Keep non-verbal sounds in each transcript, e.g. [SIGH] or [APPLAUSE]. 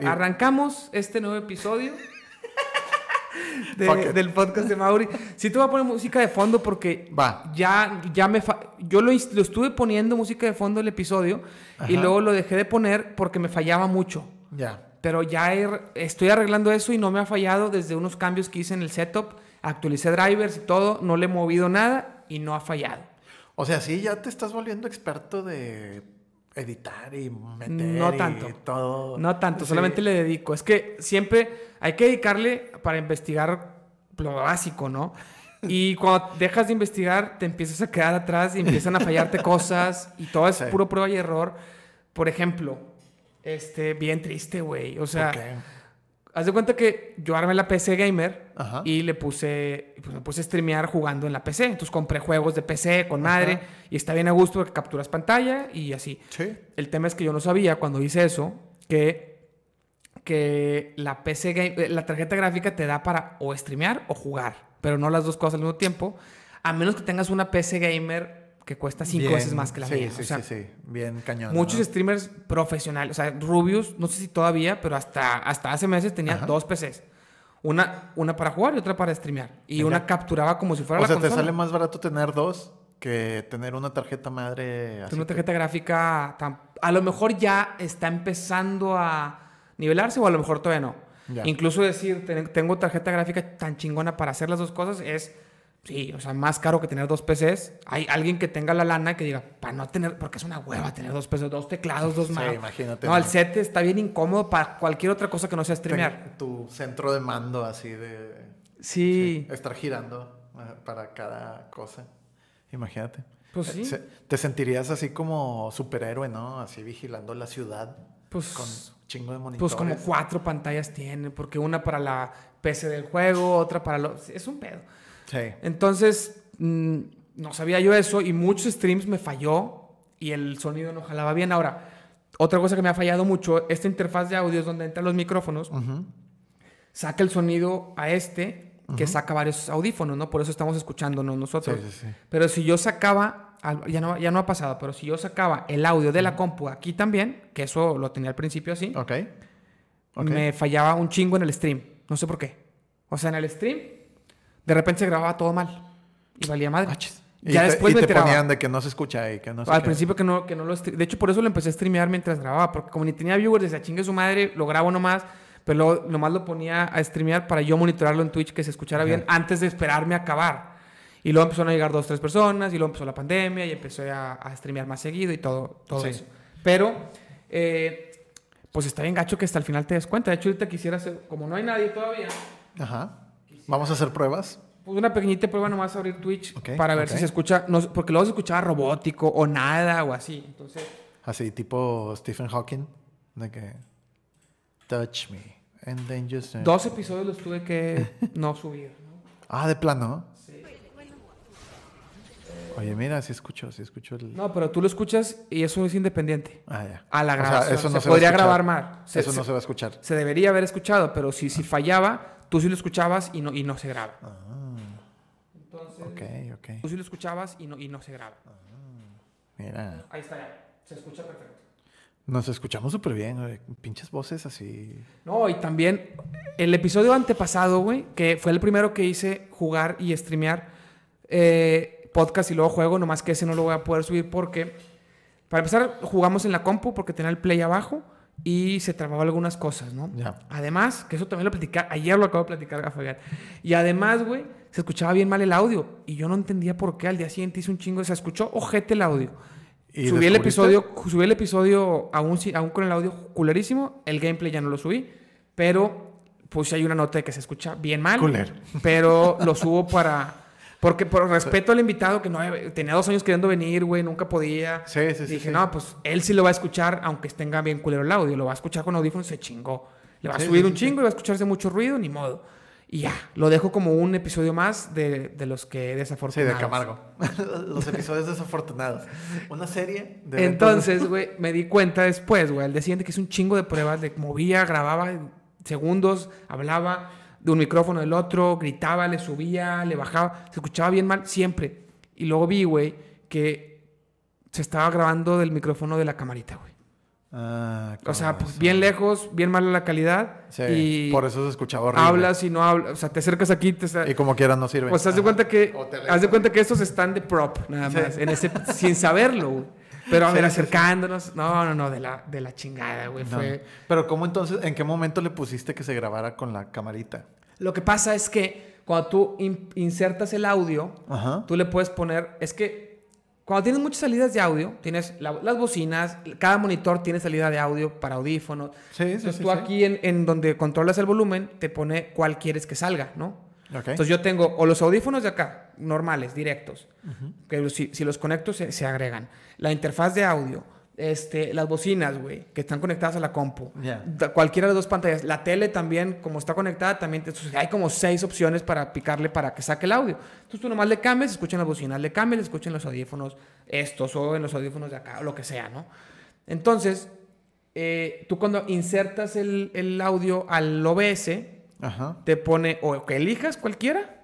Bueno, arrancamos este nuevo episodio [LAUGHS] del podcast de Mauri. Sí te voy a poner música de fondo porque Va. ya, ya me... Yo lo, lo, estuve poniendo música de fondo el episodio y luego lo dejé de poner porque me fallaba mucho. Ya. Pero ya estoy arreglando eso y no me ha fallado desde unos cambios que hice en el setup. Actualicé drivers y todo, no le he movido nada y no ha fallado. O sea, sí, ya te estás volviendo experto de editar y meter no tanto. y todo. No tanto, solamente le dedico. Es que siempre hay que dedicarle para investigar lo básico, ¿no? Y [LAUGHS] cuando dejas de investigar, te empiezas a quedar atrás y empiezan a fallarte [LAUGHS] cosas y todo es puro prueba y error. Por ejemplo, este, bien triste, güey. O sea, haz de cuenta que yo armé la PC gamer y le puse, pues me puse a streamear jugando en la PC. Entonces compré juegos de PC con madre y está bien a gusto porque capturas pantalla y así. Sí. El tema es que yo no sabía cuando hice eso que, que la PC game, la tarjeta gráfica te da para o streamear o jugar, pero no las dos cosas al mismo tiempo. A menos que tengas una PC gamer que cuesta cinco veces más que la mía. Sí, sí, sí, bien cañón. Muchos streamers profesionales, o sea, Rubius, no sé si todavía, pero hasta, hasta hace meses tenía dos PCs. Una, una para jugar y otra para streamear. Y una capturaba como si fuera o sea, te sale más barato tener dos que tener una tarjeta madre así. Una tarjeta gráfica, a lo mejor ya está empezando a nivelarse o a lo mejor todavía no. Incluso decir, tengo tarjeta gráfica tan chingona para hacer las dos cosas es Sí, o sea, más caro que tener dos PCs. Hay alguien que tenga la lana que diga, para no tener, porque es una hueva tener dos PCs, dos teclados, dos manos. Sí, imagínate. No, el set está bien incómodo para cualquier otra cosa que no sea streamear. tu centro de mando así de... Sí. estar girando eh, para cada cosa. Imagínate. Pues sí. te sentirías así como superhéroe, ¿no? Así vigilando la ciudad. Pues... Con chingo de monitores. Pues como cuatro pantallas tiene, porque una para la PC del juego, otra para los... Es un pedo. Entonces, mm, no sabía yo eso y muchos streams me falló y el sonido no jalaba bien. Ahora, otra cosa que me ha fallado mucho, esta interfaz de audio es donde entran los micrófonos, saca el sonido a este, que saca varios audífonos, ¿no? Por eso estamos escuchándonos nosotros. Pero si yo sacaba, ya no, ya no ha pasado, pero si yo sacaba el audio de la compu aquí también, que eso lo tenía al principio así, me fallaba un chingo en el stream. No sé por qué. O sea, en el stream de repente se grababa todo mal y valía madre. Ya después me te ponían de que no se escucha y que no se Al principio que no, que no lo... De hecho, por eso lo empecé a streamear mientras grababa. Porque como ni tenía viewers, decía, chingue su madre, lo grabo nomás. Pero luego, nomás lo ponía a streamear para yo monitorarlo en Twitch, que se escuchara bien, antes de esperarme a acabar. Y luego empezaron a llegar dos, tres personas, y luego empezó la pandemia, y empecé a, a streamear más seguido y todo, todo eso. Pero, eh, pues está bien gacho que hasta el final te des cuenta. De hecho, ahorita quisiera hacer... Como no hay nadie todavía... Ajá ¿Vamos a hacer pruebas? Pues una pequeñita prueba nomás abrir Twitch para ver si se escucha, no, porque luego se escuchaba robótico o nada o así. Entonces... Así, tipo Stephen Hawking, de que touch me and then just... Dos episodios los tuve que no subir. Ah, de plano. Oye, mira, sí escucho, sí escucho el... No, pero tú lo escuchas y eso es independiente. Ah, ya. A la grabación. eso no se, podría grabar mal. eso no se va a escuchar. Se debería haber escuchado, pero si, si fallaba, tú sí lo escuchabas y no, y no se graba. Ah, Entonces, ok, ok. Tú sí lo escuchabas y no, y no se graba. Ah, mira. Ahí está ya. Se escucha perfecto. Nos escuchamos súper bien, güey. Pinches voces así. No, y también el episodio antepasado, güey, que fue el primero que hice jugar y streamear eh, podcast y luego juego, nomás que ese no lo voy a poder subir porque, para empezar, jugamos en la compu porque tenía el play abajo y se trababa algunas cosas, ¿no? Además, que eso también lo platicé, ayer lo acabo de platicar Fabián. Y además, güey, se escuchaba bien mal el audio y yo no entendía por qué. Al día siguiente hice un chingo, se escuchó ojete el audio. ¿Y subí el episodio, subí el episodio aún, aún con el audio culerísimo, el gameplay ya no lo subí, pero puse ahí una nota de que se escucha bien mal. Culer. Pero lo subo para porque por respeto al invitado, que no tenía dos años queriendo venir, güey, nunca podía. Sí, sí, sí. Dije, no, pues él sí lo va a escuchar, aunque tenga bien culero el audio. Lo va a escuchar con audífonos, se chingó. Le va a subir un chingo y va a escucharse mucho ruido, ni modo. Y ya, lo dejo como un episodio más de, de los que desafortunados. Sí, de Camargo. [LAUGHS] los episodios desafortunados. Una serie de... Entonces, güey, me di cuenta después, güey, al día siguiente que hice un chingo de pruebas, de movía, grababa segundos, hablaba de un micrófono del otro, gritaba, le subía, le bajaba, se escuchaba bien mal, siempre. Y luego vi, güey, que se estaba grabando del micrófono de la camarita, güey. Ah, o sea, pues, bien lejos, bien mala la calidad. Sí, y por eso se escuchaba horrible. Hablas y no hablas, o sea, te acercas aquí. Te, y como quieras no sirve. Pues haz de cuenta que, haz de cuenta que estos están de prop, nada más, en ese, sin saberlo, Pero a ver, acercándonos, no, no, no, de la, de la chingada, güey. Fue... Pero ¿cómo entonces, en qué momento le pusiste que se grabara con la camarita? Lo que pasa es que cuando tú insertas el audio, tú le puedes poner, es que cuando tienes muchas salidas de audio, tienes las bocinas, cada monitor tiene salida de audio para audífonos. Sí, sí, Entonces tú aquí en, donde controlas el volumen, te pone cuál quieres que salga, ¿no? Entonces yo tengo o los audífonos de acá, normales, directos, que si, si, los conecto se, se agregan. La interfaz de audio este, las bocinas, güey, que están conectadas a la compu. Cualquiera de las dos pantallas. La tele también, como está conectada, también hay como seis opciones para picarle para que saque el audio. Entonces tú nomás le cambias, escuchan las bocinas, le cambias, escuchen los audífonos estos o en los audífonos de acá o lo que sea, ¿no? Entonces, eh, tú cuando insertas el, audio al OBS, te pone o que elijas cualquiera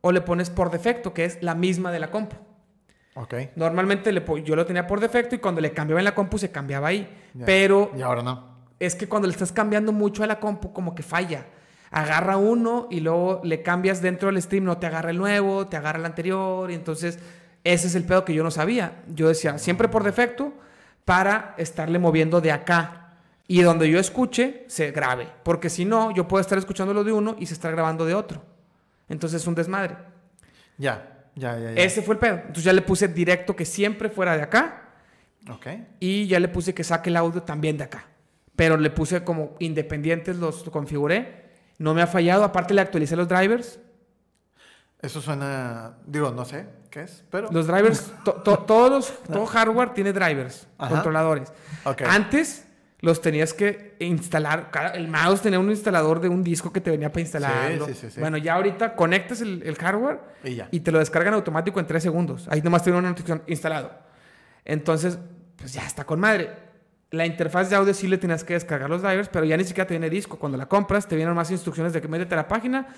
o le pones por defecto, que es la misma de la compu. Normalmente le, yo lo tenía por defecto y cuando le cambiaba en la compu se cambiaba ahí. Pero. Y ahora no. Es que cuando le estás cambiando mucho a la compu, como que falla. Agarra uno y luego le cambias dentro del stream, no te agarra el nuevo, te agarra el anterior. Y entonces, ese es el pedo que yo no sabía. Yo decía, siempre por defecto, para estarle moviendo de acá. Y donde yo escuche, se grabe. Porque si no, yo puedo estar escuchando lo de uno y se está grabando de otro. Entonces es un desmadre. Ya. Ese fue el pedo. Entonces ya le puse directo que siempre fuera de acá. Ok. Y ya le puse que saque el audio también de acá. Pero le puse como independientes, los configuré. No me ha fallado. Aparte le actualicé los drivers. Eso suena, digo, no sé qué es, pero... Los drivers, todos [LAUGHS] todo hardware tiene drivers, controladores. Antes los tenías que instalar. el mouse tenía un instalador de un disco que te venía para instalarlo. bueno, ya ahorita conectas el, hardware y, te lo descargan automático en tres segundos. Ahí nomás tiene una notificación instalado. Entonces, pues ya está con madre. La interfaz de audio sí le tenías que descargar los drivers, pero ya ni siquiera te viene disco. Cuando la compras, te vienen más instrucciones de que métete a la página,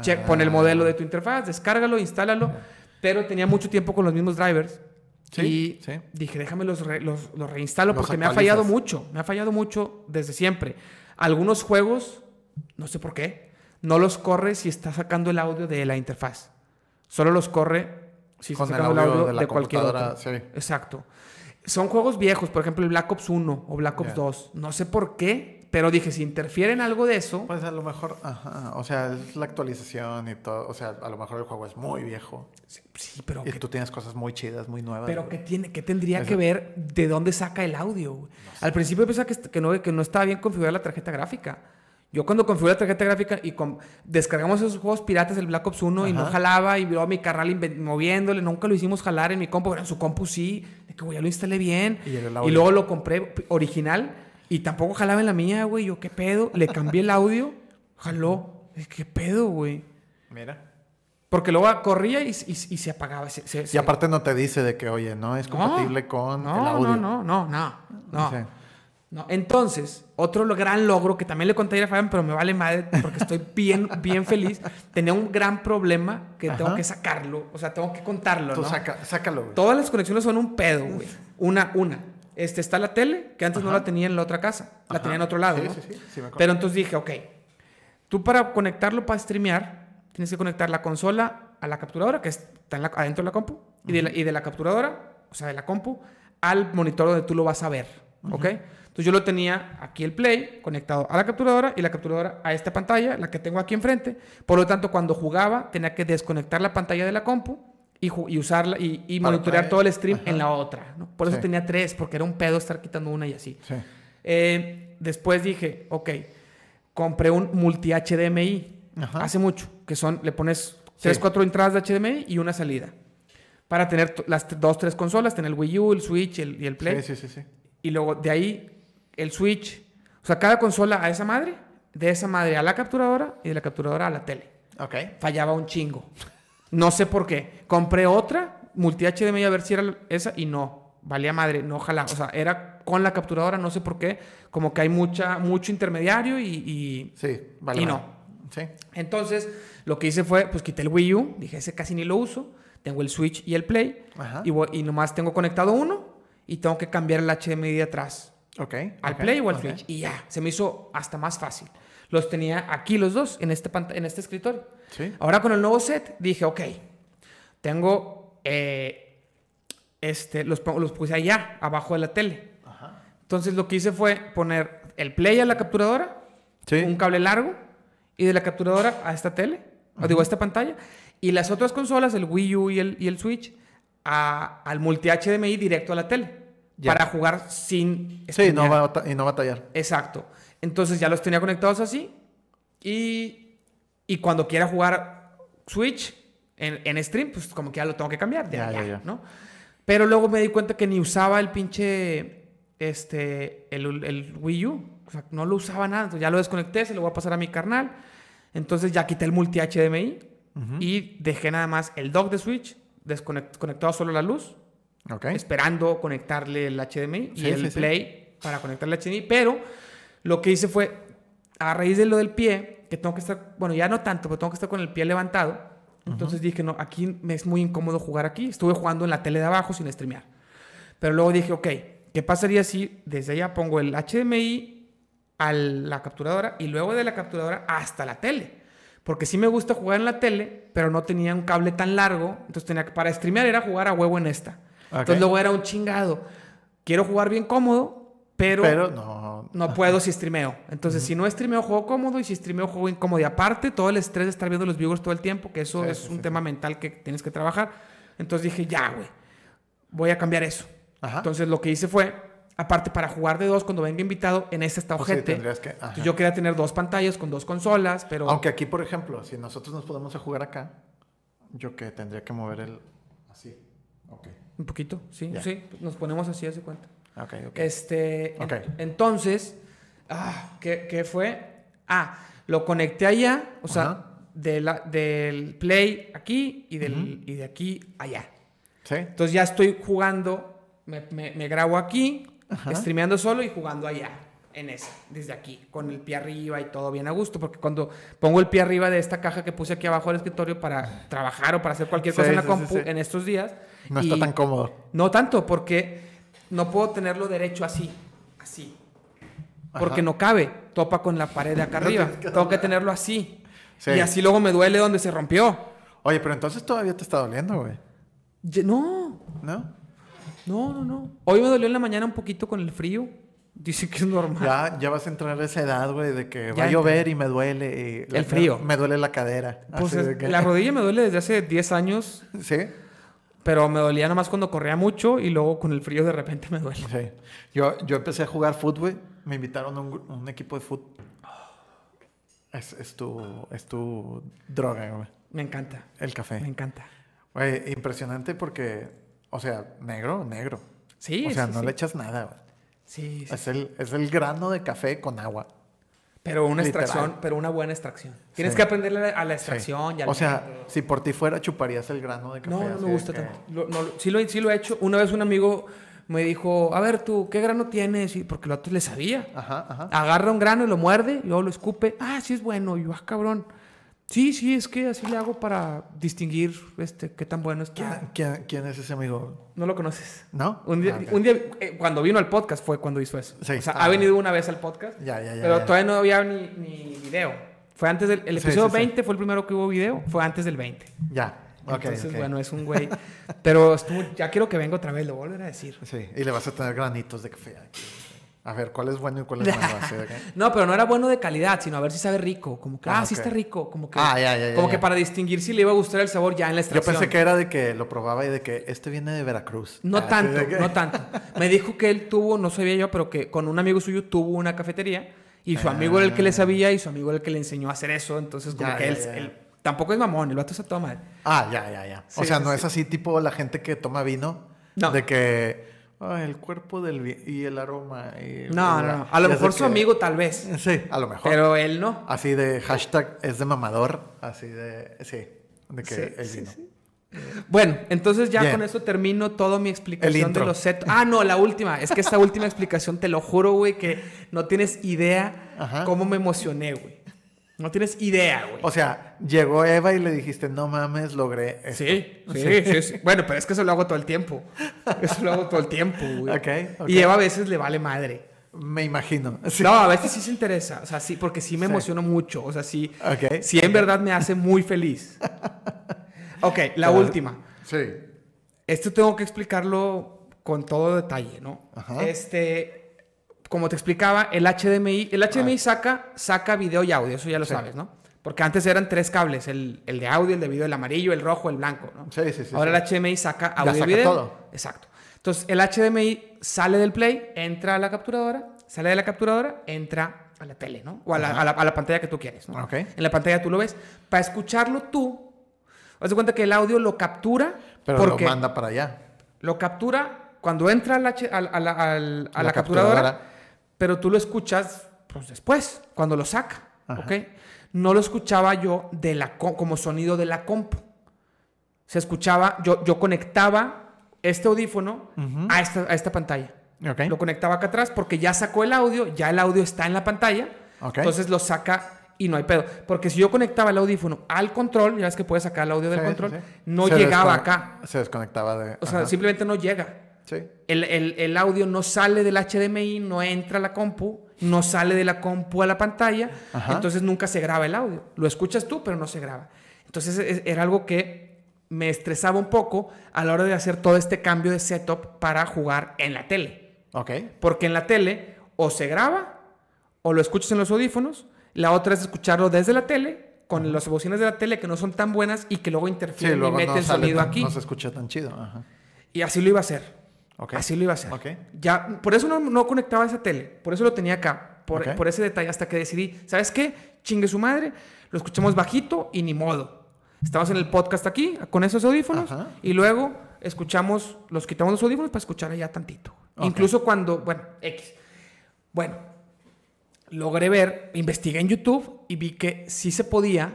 check, pon el ah. modelo de tu interfaz, descárgalo, instálalo. Pero tenía mucho tiempo con los mismos drivers y dije, déjame los, los, reinstalo porque me ha fallado mucho. Me ha fallado mucho desde siempre. Algunos juegos, no sé por qué, no los corre si está sacando el audio de la interfaz. Solo los corre si está sacando el audio, de, cualquier otro. Exacto. Son juegos viejos, por ejemplo el Black Ops 1 o Black Ops 2. No sé por qué, pero dije, si interfiere en algo de eso. Pues a lo mejor, ajá, o sea, es la actualización y todo. O sea, a lo mejor el juego es muy viejo. Sí, pero. Y tú tienes cosas muy chidas, muy nuevas. Pero ¿qué, tiene, qué tendría que ver de dónde saca el audio? Al principio pensaba que, que, no, que no estaba bien configurada la tarjeta gráfica. Yo cuando configuré la tarjeta gráfica y descargamos esos juegos piratas del Black Ops 1 y no jalaba y vio a mi carnal moviéndole, nunca lo hicimos jalar en mi compu, pero en su compu sí, de que ya lo instalé bien. y luego lo compré original y tampoco jalaba en la mía, güey. Yo, ¿qué pedo? Le cambié el audio, jaló. ¿Qué pedo, güey? Mira. Porque luego corría y, se apagaba. y aparte no te dice de que, oye, no es compatible con el audio. No, no, no, no, no. Entonces, otro gran logro que también le conté a Fabián, pero me vale madre porque estoy bien, [LAUGHS] bien feliz. Tenía un gran problema que tengo que sacarlo. O sea, tengo que contarlo, Tú sácalo, güey. Todas las conexiones son un pedo, güey. Una, una este, está la tele, que antes no la tenía en la otra casa, la tenía en otro lado. Pero entonces dije, ok, tú para conectarlo para streamear, tienes que conectar la consola a la capturadora, que está adentro de la compu, y, de la, y, de la, capturadora, o sea, de la compu, al monitor donde tú lo vas a ver. ¿Ok? Entonces yo lo tenía aquí el Play conectado a la capturadora y la capturadora a esta pantalla, la que tengo aquí enfrente. Por lo tanto, cuando jugaba, tenía que desconectar la pantalla de la compu y, usarla y, monitorear todo el stream en la otra. Por eso tenía tres, porque era un pedo estar quitando una y así. Eh, después dije, ok, compré un multi HDMI hace mucho, que son, le pones tres, cuatro entradas de HDMI y una salida. Para tener las dos, tres consolas, tener el Wii U, el Switch y el Play. Sí, sí, sí. Y luego de ahí el Switch. O sea, cada consola a esa madre, de esa madre a la capturadora y de la capturadora a la tele. Ok. Fallaba un chingo. No sé por qué. Compré otra, multi HDMI a ver si era esa y no. Valía madre, no ojalá. O sea, era con la capturadora, no sé por qué. Como que hay mucha, mucho intermediario y. sí, vale. Y no. Sí. Entonces, lo que hice fue, pues quité el Wii U. Dije, ese casi ni lo uso. Tengo el Switch y el Play. Y, y nomás tengo conectado uno. Y tengo que cambiar el HDMI de atrás. Ok. Al Play o al Switch. Y ya, se me hizo hasta más fácil. Los tenía aquí los dos, en este, en este escritorio. Sí. Ahora con el nuevo set, dije, ok, tengo... Eh, este, los, los puse allá, abajo de la tele. Ajá. Entonces lo que hice fue poner el Play a la capturadora, un cable largo, y de la capturadora a esta tele, o digo, a esta pantalla, y las otras consolas, el Wii U y el, y el Switch, a, al multi HDMI directo a la tele. Para jugar sin... Sí, no va y no batallar. Exacto. Entonces ya los tenía conectados así. Y, y cuando quiera jugar Switch en, en, stream, pues como que ya lo tengo que cambiar. Ya, ya, ya, ¿no? Pero luego me di cuenta que ni usaba el pinche... Este... El, el Wii U. O sea, no lo usaba nada. Entonces ya lo desconecté, se lo voy a pasar a mi carnal. Entonces ya quité el multi HDMI. Y dejé nada más el dock de Switch desconectado solo la luz. Esperando conectarle el HDMI y el Play para conectarle el HDMI. Pero lo que hice fue, a raíz de lo del pie, que tengo que estar, bueno, ya no tanto, pero tengo que estar con el pie levantado. Entonces dije, no, aquí me es muy incómodo jugar aquí. Estuve jugando en la tele de abajo sin streamear. Pero luego dije, ok, ¿qué pasaría si desde allá pongo el HDMI a la capturadora y luego de la capturadora hasta la tele? Porque sí me gusta jugar en la tele, pero no tenía un cable tan largo. Entonces tenía que, para streamear era jugar a huevo en esta. Entonces luego era un chingado. Quiero jugar bien cómodo, pero, pero no. No puedo si streameo. Entonces, si no streameo, juego cómodo. Y si streameo, juego incómodo. Y aparte, todo el estrés de estar viendo los viewers todo el tiempo, que eso es un tema mental que tienes que trabajar. Entonces dije, ya, güey, voy a cambiar eso. Entonces lo que hice fue Aparte, para jugar de dos, cuando venga invitado, en este está ojete. yo quería tener dos pantallas con dos consolas, pero... Aunque aquí, por ejemplo, si nosotros nos podemos a jugar acá, yo que tendría que mover el... Así. Ok. Un poquito, sí, sí. Nos ponemos así, hace cuenta. Ok, ok. Este... entonces... Ah, ¿qué, fue? Ah, lo conecté allá, o sea, de la, del Play aquí y, del, y de aquí allá. Sí. Entonces ya estoy jugando, me, me grabo aquí, streameando solo y jugando allá, en esa, desde aquí, con el pie arriba y todo bien a gusto, porque cuando pongo el pie arriba de esta caja que puse aquí abajo del escritorio para trabajar o para hacer cualquier cosa en la compu en estos días. No está tan cómodo. No tanto, porque no puedo tenerlo derecho así, así. Porque no cabe, topa con la pared de acá [LAUGHS] arriba. Tengo que tenerlo así. Y así luego me duele donde se rompió. Oye, pero entonces todavía te está doliendo, güey. No. ¿No? No, no, no. Hoy me dolió en la mañana un poquito con el frío. Dice que es normal. Ya, ya vas a entrar a esa edad, güey, de que va a llover y me duele. el frío. Me, duele la cadera. Pues La rodilla me duele desde hace 10 años. Sí. Pero me dolía nomás cuando corría mucho y luego con el frío de repente me duele. Sí. Yo, yo empecé a jugar fútbol, Me invitaron a un, equipo de fútbol. Es, es, tu, es tu droga, güey. Me encanta. El café. Me encanta. Güey, impresionante porque o sea, negro, negro. Sí, O sea, no le echas nada, güey. Sí, Es el, es el grano de café con agua. Pero una extracción, pero una buena extracción. Tienes que aprenderle a la extracción. o sea, si por ti fuera, chuparías el grano de café. No, no me gusta tanto. sí, lo, sí lo he hecho. Una vez un amigo me dijo, a ver tú, ¿qué grano tienes? Y porque el otro le sabía. Ajá, ajá. Agarra un grano y lo muerde, y luego lo escupe. Ah, sí es bueno. Y yo, ah, cabrón. Sí, sí, es que así le hago para distinguir este, qué tan bueno es. ¿Quién, quién, es ese amigo? No lo conoces. ¿No? Un día, ah, un día eh, cuando vino al podcast fue cuando hizo eso. Sí. O sea, ha venido una vez al podcast. Ya, ya, ya. Pero todavía no había ni, ni, video. Fue antes del el episodio 20, fue el primero que hubo video. Fue antes del 20. Ya. Okay, Entonces, bueno, es un güey. Pero estuvo, ya quiero que venga otra vez, lo volver a decir. Sí, y le vas a tener granitos de café aquí. A ver, ¿cuál es bueno y cuál es [LAUGHS] malo? no, pero no era bueno de calidad, sino a ver si sabe rico. Como que, ah, ah sí está rico. Como que, ah, ya, ya, como que para distinguir si le iba a gustar el sabor ya en la extracción. Yo pensé que era de que lo probaba y de que este viene de Veracruz. No ah, tanto, no tanto. Me dijo que él tuvo, no sabía yo, pero que con un amigo suyo tuvo una cafetería y su amigo era el que le sabía y su amigo era el que le enseñó a hacer eso. Entonces, como que él, tampoco es mamón, el vato todo mal. Ah, ya, ya, ya. o sea, no es así tipo la gente que toma vino. No. De que el cuerpo del y el aroma. no, no, A lo mejor su amigo tal vez. Sí, a lo mejor. Pero él no. Así de hashtag es de mamador. Así de. Sí. De que él vino. Bueno, entonces ya con eso termino toda mi explicación de los sets. Ah, no, la última. Es que esta última explicación, te lo juro, güey, que no tienes idea cómo me emocioné, güey. No tienes idea, güey. O sea, llegó Eva y le dijiste, no mames, logré esto. Sí, sí, sí, Bueno, pero es que eso lo hago todo el tiempo. Eso lo hago todo el tiempo, güey. Ok. Y Eva a veces le vale madre. Me imagino. No, a veces sí se interesa. O sea, sí, porque sí me emociono mucho. O sea, sí, sí en verdad me hace muy feliz. [LAUGHS] ok, la última. Sí. Esto tengo que explicarlo con todo detalle, ¿no? Ajá. Este, como te explicaba, el HDMI, el HDMI ah. saca, saca video y audio, eso ya lo sabes, ¿no? Porque antes eran tres cables, el, el, de audio, el de video, el amarillo, el rojo, el blanco, ¿no? Sí, sí, sí. Ahora el HDMI saca audio y video. todo. Exacto. Entonces, el HDMI sale del play, entra a la capturadora, sale de la capturadora, entra a la tele, ¿no? O a la, a la, pantalla que tú quieres, ¿no? Okay. En la pantalla tú lo ves. Para escucharlo tú, haz de cuenta que el audio lo captura. Pero porque lo manda para allá. Lo captura cuando entra a la, a la, capturadora, pero tú lo escuchas pues, después, cuando lo saca, ¿ok? No lo escuchaba yo de la, como sonido de la compu. Se escuchaba, yo, yo conectaba este audífono a, esta, a esta pantalla. Lo conectaba acá atrás porque ya sacó el audio, ya el audio está en la pantalla. Entonces lo saca y no hay pedo. Porque si yo conectaba el audífono al control, ya ves que puedes sacar el audio del control, no llegaba acá. Se desconectaba de. O sea, simplemente no llega. El, el, el, audio no sale del HDMI, no entra a la compu, no sale de la compu a la pantalla, entonces nunca se graba el audio. Lo escuchas tú, pero no se graba. Entonces era algo que me estresaba un poco a la hora de hacer todo este cambio de setup para jugar en la tele. Ok. Porque en la tele o se graba o lo escuchas en los audífonos. La otra es escucharlo desde la tele con las bocinas de la tele que no son tan buenas y que luego interfieren y meten sonido aquí. No se escucha tan chido. Y así lo iba a hacer. Okay. Así lo iba a hacer. Okay. Ya, por eso no, no, conectaba esa tele. Por eso lo tenía acá. Por, por ese detalle. Hasta que decidí, ¿sabes qué? Chingue su madre. Lo escuchamos bajito y ni modo. Estamos en el podcast aquí con esos audífonos y luego escuchamos, los quitamos los audífonos para escuchar allá tantito. Incluso cuando, bueno, X. Bueno, logré ver, investigué en YouTube y vi que sí se podía.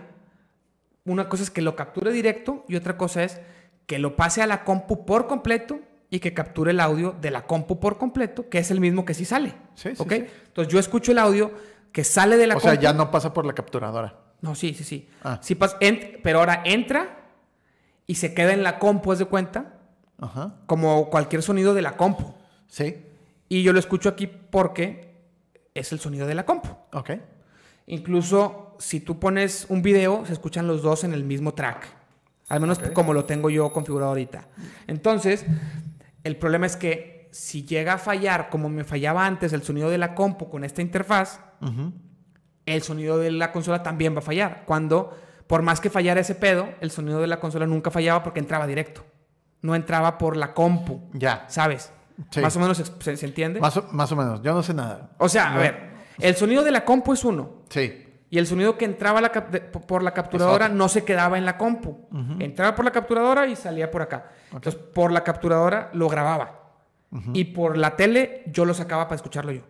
Una cosa es que lo capture directo y otra cosa es que lo pase a la compu por completo y que capture el audio de la compu por completo, que es el mismo que sí sale. Sí, ¿Ok? Entonces yo escucho el audio que sale de la compu. O sea, ya no pasa por la capturadora. No, sí, sí, sí. Ah. sí pero ahora entra y se queda en la compu, ¿es de cuenta? Ajá. Como cualquier sonido de la compu. Sí. Y yo lo escucho aquí porque es el sonido de la compu. Ok. Incluso si tú pones un video, se escuchan los dos en el mismo track. Al menos como lo tengo yo configurado ahorita. Entonces, el problema es que si llega a fallar, como me fallaba antes el sonido de la compu con esta interfaz, el sonido de la consola también va a fallar. Cuando, por más que fallara ese pedo, el sonido de la consola nunca fallaba porque entraba directo. No entraba por la compu. Ya. ¿Sabes? Más o menos se, entiende. Más o, más o, menos. Yo no sé nada. O sea, a ver, el sonido de la compu es uno. Sí. Y el sonido que entraba por la capturadora no se quedaba en la compu. Entraba por la capturadora y salía por acá. Entonces, por la capturadora lo grababa. Y por la tele yo lo sacaba para escucharlo yo.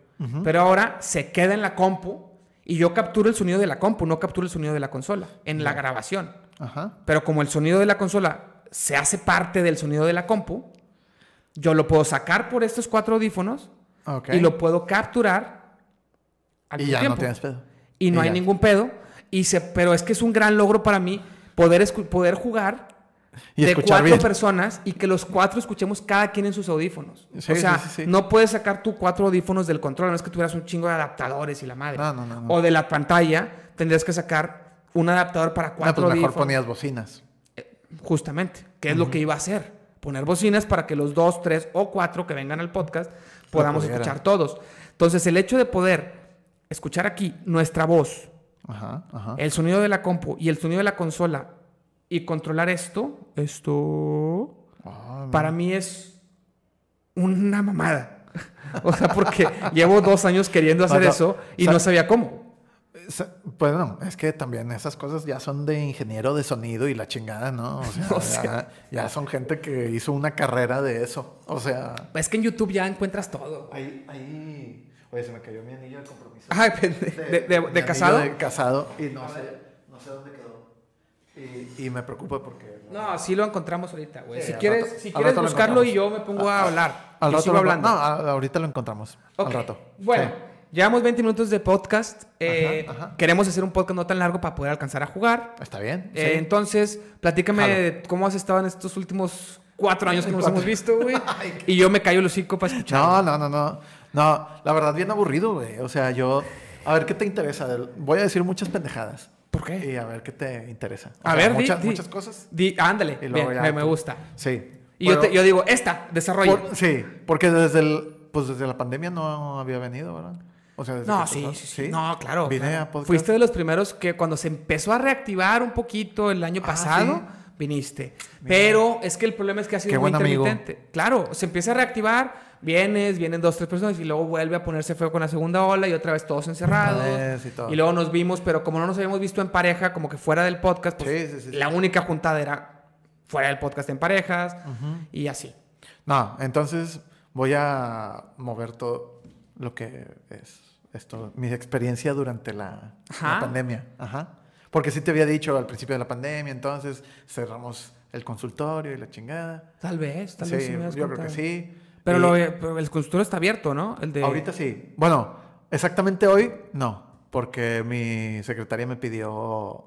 Pero ahora se queda en la compu y yo capturo el sonido de la compu, no capturo el sonido de la consola en la grabación. Pero como el sonido de la consola se hace parte del sonido de la compu, yo lo puedo sacar por estos cuatro audífonos y lo puedo capturar al y ya no tienes pedo. Y no hay ningún pedo. Y se, pero es que es un gran logro para mí poder, poder jugar de cuatro personas y que los cuatro escuchemos cada quien en sus audífonos. o sea, no puedes sacar tú cuatro audífonos del control, no es que tuvieras un chingo de adaptadores y la madre. o de la pantalla, tendrías que sacar un adaptador para cuatro no, pues mejor ponías bocinas. Eh, justamente, que es lo que iba a hacer. Poner bocinas para que los dos, tres o cuatro que vengan al podcast podamos escuchar todos. Entonces, el hecho de poder escuchar aquí nuestra voz, el sonido de la compu y el sonido de la consola y controlar esto, esto, ah, para mí es una mamada. o sea, porque llevo dos años queriendo hacer eso y no sabía cómo. Pues no, es que también esas cosas ya son de ingeniero de sonido y la chingada, ¿no? O sea, [LAUGHS] ya, son gente que hizo una carrera de eso. O sea. Es que en YouTube ya encuentras todo. Ahí, ahí. Oye, se me cayó mi anillo de compromiso. Ah, de, de, casado. De casado y no sé, no sé dónde y, me preocupa porque... No, sí lo encontramos ahorita, güey. si quieres, si quieres buscarlo y yo me pongo a, hablar. Al rato sigo hablando. No, ahorita lo encontramos. Al rato. Bueno, llevamos 20 minutos de podcast. Eh, queremos hacer un podcast no tan largo para poder alcanzar a jugar. Está bien. Eh, entonces, platícame cómo has estado en estos últimos cuatro años que nos hemos visto, güey. [LAUGHS] y yo me callo el hocico para escuchar. No, no, no, no. No, la verdad, bien aburrido, güey. O sea, yo. A ver qué te interesa. Voy a decir muchas pendejadas. ¿Por qué? Y a ver qué te interesa. a ver, muchas, muchas cosas. ándale, me, gusta. Sí. Y yo, yo, digo, esta, desarrollo. sí, porque desde el, pues desde la pandemia no había venido, ¿verdad? O sea, desde no, sí, sí, sí, No, claro. Fuiste de los primeros que cuando se empezó a reactivar un poquito el año ah, pasado, viniste. Pero es que el problema es que ha sido muy intermitente. Claro, se empieza a reactivar vienes, vienen dos, tres personas y luego vuelve a ponerse feo con la segunda ola y otra vez todos encerrados. Y, luego nos vimos, pero como no nos habíamos visto en pareja, como que fuera del podcast, pues la única juntada era fuera del podcast en parejas y así. No, entonces voy a mover todo lo que es esto, mi experiencia durante la, pandemia. Ajá. Porque sí te había dicho al principio de la pandemia, entonces cerramos el consultorio y la chingada. Tal vez, tal vez. Sí, yo creo que sí. Pero, el consultorio está abierto, ¿no? El de... Ahorita sí. Bueno, exactamente hoy no, porque mi secretaria me pidió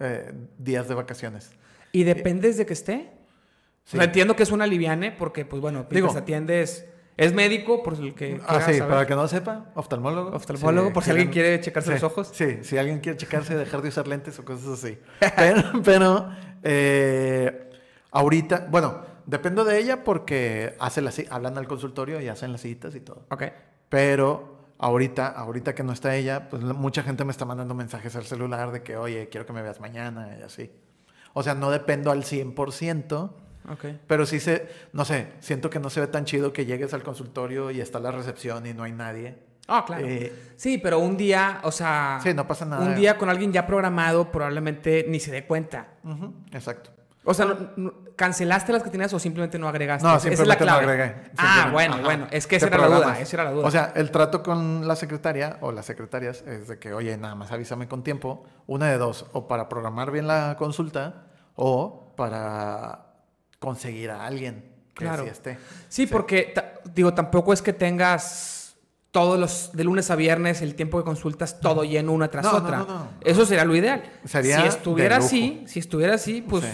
eh, días de vacaciones. ¿Y dependes de que esté? Sí. entiendo que es una liviane porque, pues bueno, Digo, atiendes... Es médico, por el que. Ah, sí, para el que no sepa, oftalmólogo. Oftalmólogo, por si alguien quiere checarse los ojos. Sí, si alguien quiere checarse, dejar de usar lentes o cosas así. [LAUGHS] pero, eh, ahorita, bueno, Dependo de ella porque hace hablan al consultorio y hacen las citas y todo. Ok. Pero ahorita, ahorita que no está ella, pues mucha gente me está mandando mensajes al celular de que, oye, quiero que me veas mañana y así. O sea, no dependo al 100%. Okay. Pero sí se, no sé, siento que no se ve tan chido que llegues al consultorio y está la recepción y no hay nadie. Ah, claro. Eh, sí, pero un día, o sea. Sí, no pasa nada. Un día con alguien ya programado probablemente ni se dé cuenta. exacto. O sea, ¿cancelaste las que tenías o simplemente no agregaste? No, simplemente no agregué. Ah, bueno, bueno. Es que esa era, la duda, esa era la duda. O sea, el trato con la secretaria o las secretarias es de que, oye, nada más avísame con tiempo. Una de dos. O para programar bien la consulta o para conseguir a alguien que claro. esté. Sí, porque, digo, tampoco es que tengas todos los, de lunes a viernes, el tiempo que consultas todo lleno una tras otra. No, no, Eso sería lo ideal. Sería si estuviera así, si estuviera así, pues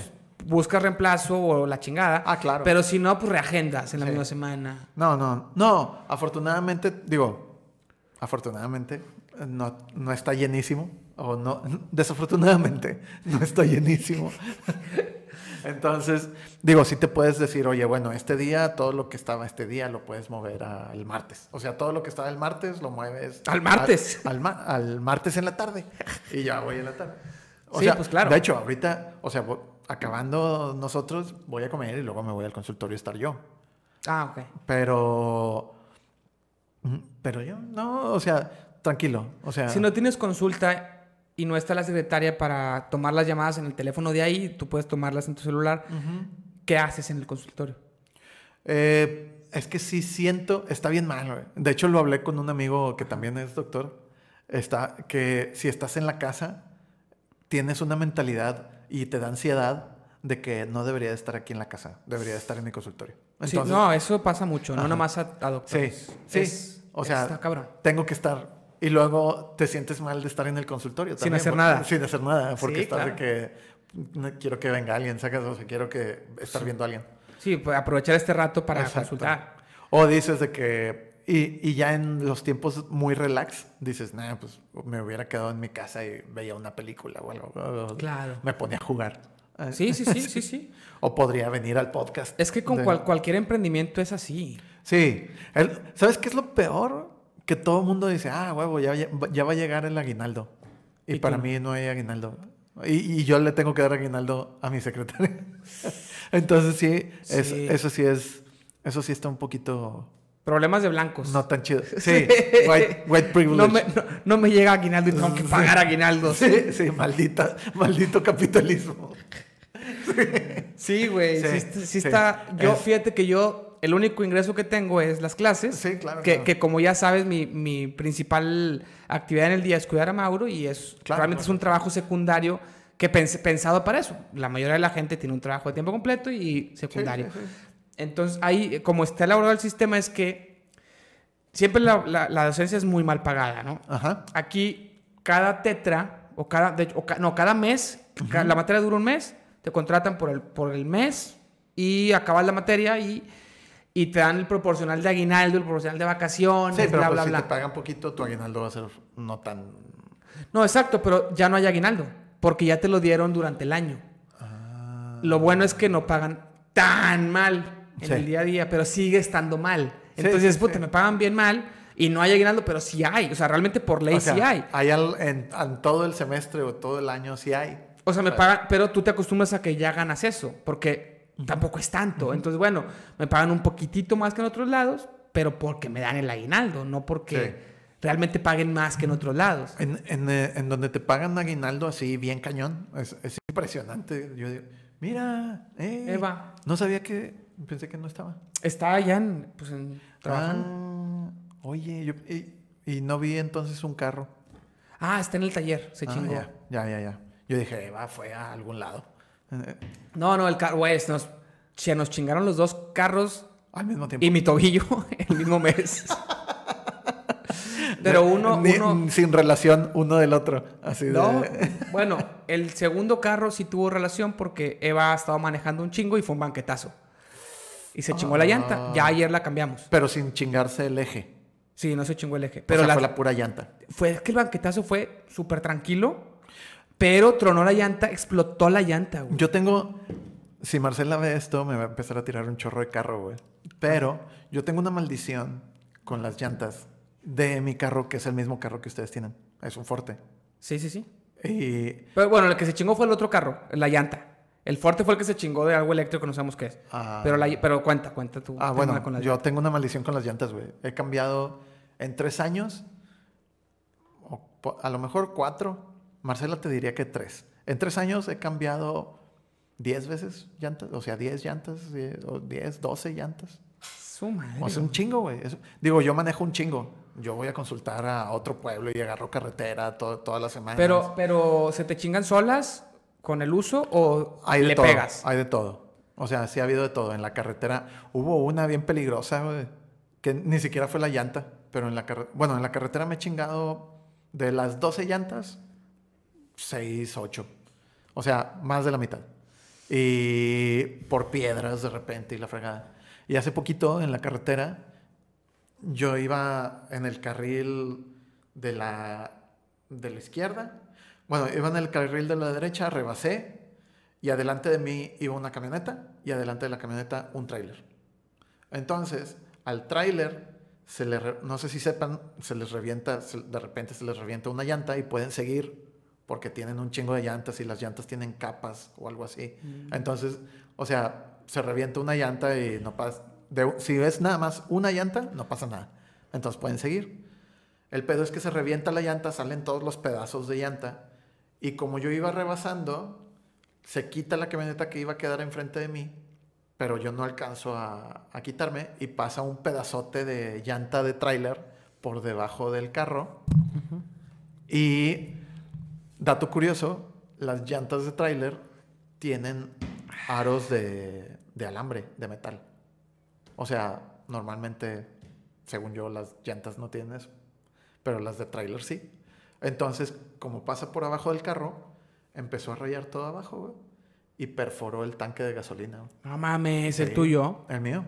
buscas reemplazo o la chingada. Ah, claro. Pero si no, pues reagendas en la misma semana. No, no, no. Afortunadamente, digo, afortunadamente, no, no está llenísimo. O no, desafortunadamente, [LAUGHS] no está llenísimo. [LAUGHS] Entonces, digo, sí te puedes decir, oye, bueno, este día, todo lo que estaba este día lo puedes mover al martes. O sea, todo lo que estaba el martes lo mueves. ¿Al martes? Al, al, martes en la tarde. Y ya voy en la tarde. O sí, pues claro. De hecho, ahorita, o sea, acabando nosotros, voy a comer y luego me voy al consultorio a estar yo. Ah, ok. Pero. Pero yo, no, o sea, tranquilo. O sea. Si no tienes consulta y no está la secretaria para tomar las llamadas en el teléfono de ahí, tú puedes tomarlas en tu celular. ¿Qué haces en el consultorio? Eh, es que sí siento, está bien mal. De hecho, lo hablé con un amigo que también es doctor. Está, que si estás en la casa, tienes una mentalidad y te da ansiedad de que no debería de estar aquí en la casa, debería de estar en mi consultorio. sí, no, eso pasa mucho, no nomás a, a doctores. Sí, sí. o sea, tengo que estar. Y luego te sientes mal de estar en el consultorio. Sin hacer nada. Sin hacer nada, porque estás de que quiero que venga alguien, sacas, o sea, quiero que estar viendo a alguien. Sí, pues aprovechar este rato para consultar. O dices de que y, y, ya en los tiempos muy relax, dices, nah, pues me hubiera quedado en mi casa y veía una película o algo. Claro. Me ponía a jugar. Sí, sí, sí, sí, sí. [LAUGHS] o podría venir al podcast. Es que con cualquier emprendimiento es así. Sí. ¿Sabes qué es lo peor? Que todo el mundo dice, ah, huevo, ya, ya, va a llegar el aguinaldo. Y, para mí no hay aguinaldo. Y, y, yo le tengo que dar aguinaldo a mi secretaria. [LAUGHS] Entonces sí, sí. eso sí es, eso sí está un poquito Problemas de blancos. No tan chido. [LAUGHS] Sí, white, white privilege. No me, no, me, llega aguinaldo y tengo que pagar aguinaldo. Sí, sí, maldita, maldito capitalismo. Sí, güey. Sí, está. Yo, fíjate que yo, el único ingreso que tengo es las clases. Sí, claro. Que, que como ya sabes, mi, mi, principal actividad en el día es cuidar a Mauro y es realmente es un trabajo secundario que pensado para eso. La mayoría de la gente tiene un trabajo de tiempo completo y secundario. Entonces, ahí, como está elaborado el sistema, es que siempre la, docencia es muy mal pagada, ¿no? Ajá. Aquí, cada tetra, o cada, no, cada mes, la materia dura un mes, te contratan por el, por el mes y acabas la materia y, y te dan el proporcional de aguinaldo, el proporcional de vacaciones, sí, pero bla, pues bla, si bla. te pagan poquito, tu aguinaldo va a ser no tan... No, exacto, pero ya no hay aguinaldo, porque ya te lo dieron durante el año. Ah. Lo bueno es que no pagan tan mal en Sí. el día a día, pero sigue estando mal. Entonces, sí, puta, me pagan bien mal y no hay aguinaldo, pero sí hay. O sea, realmente por ley O sea, sí hay. al- en, en todo el semestre o todo el año sí hay. O sea, me pagan, pero tú te acostumbras a que ya ganas eso, porque tampoco es tanto. Entonces, bueno, me pagan un poquitito más que en otros lados, pero porque me dan el aguinaldo, no porque Sí. realmente paguen más que en otros lados. En, en, eh, en donde te pagan aguinaldo así bien cañón, es, es impresionante. Yo digo, mira, eh, Eva. No sabía que, pensé que no estaba. Está allá en, pues, en trabajando. Ah, oye, yo, y, y no vi entonces un carro. Ah, está en el taller, se Ah, chingó. ya, ya, ya, ya. Yo dije, Eva fue a algún lado. No, no, el carro, güey, nos, se nos chingaron los dos carros al mismo tiempo. y mi tobillo [LAUGHS] el mismo mes. [LAUGHS] Pero uno, Ni- uno, Sin relación uno del otro. Así no, de... bueno, [LAUGHS] el segundo carro sí tuvo relación porque Eva ha estado manejando un chingo y fue un banquetazo. Y se chingó la llanta. Ah. Ya ayer la cambiamos. Pero sin chingarse el eje. Sí, no se chingó el eje. Pero la- fue la pura llanta. fue que el banquetazo fue súper tranquilo, pero tronó la llanta, explotó la llanta, güey. Yo tengo. Si Marcela ve esto, me va a empezar a tirar un chorro de carro, güey. Pero yo tengo una maldición con las llantas de mi carro, que es el mismo carro que ustedes tienen. Es un Forte. Sí, sí, sí. Y. Pero bueno, el que se chingó fue el otro carro, la llanta. El Forte fue el que se chingó de algo eléctrico, no sabemos qué es. Ah. Pero, la, pero cuenta, cuenta tú. Ah, bueno, con yo tengo una maldición con las llantas, güey. He cambiado en tres años, o a lo mejor cuatro. Marcela te diría que tres. En tres años he cambiado diez veces llantas, o sea, diez llantas, die- o diez, doce llantas. Su madre. O sea, un chingo, güey. Digo, yo manejo un chingo. Yo voy a consultar a otro pueblo y agarro carretera to- todas las semanas. pero, pero, ¿se te chingan solas con el uso o hay de le todo. pegas? Hay de todo. O sea, sí ha habido de todo. En la carretera hubo una bien peligrosa, güey, que ni siquiera fue la llanta. Pero en la carretera, bueno, en la carretera me he chingado de las 12 llantas, 6, 8. O sea, más de la mitad. Y por piedras de repente y la fregada. Y hace poquito en la carretera, yo iba en el carril de la, de la izquierda. Bueno, iba en el carril de la derecha, rebasé. Y adelante de mí iba una camioneta. Y adelante de la camioneta un tráiler. Entonces, al tráiler, se le no sé si sepan, se les revienta, de repente se les revienta una llanta y pueden seguir porque tienen un chingo de llantas y las llantas tienen capas o algo así. Entonces, o sea, se revienta una llanta y no pasa. de- si ves nada más una llanta, no pasa nada. Entonces pueden seguir. El pedo es que se revienta la llanta, salen todos los pedazos de llanta. Y como yo iba rebasando, se quita la camioneta que iba a quedar enfrente de mí, pero yo no alcanzo a, a quitarme y pasa un pedazote de llanta de tráiler por debajo del carro. Y, dato curioso, las llantas de tráiler tienen aros de, de alambre, de metal. O sea, normalmente, según yo, las llantas no tienen eso, pero las de tráiler sí. Entonces, como pasa por abajo del carro, empezó a rayar todo abajo, güey, y perforó el tanque de gasolina. güey. No mames, el Sí, tuyo. El mío.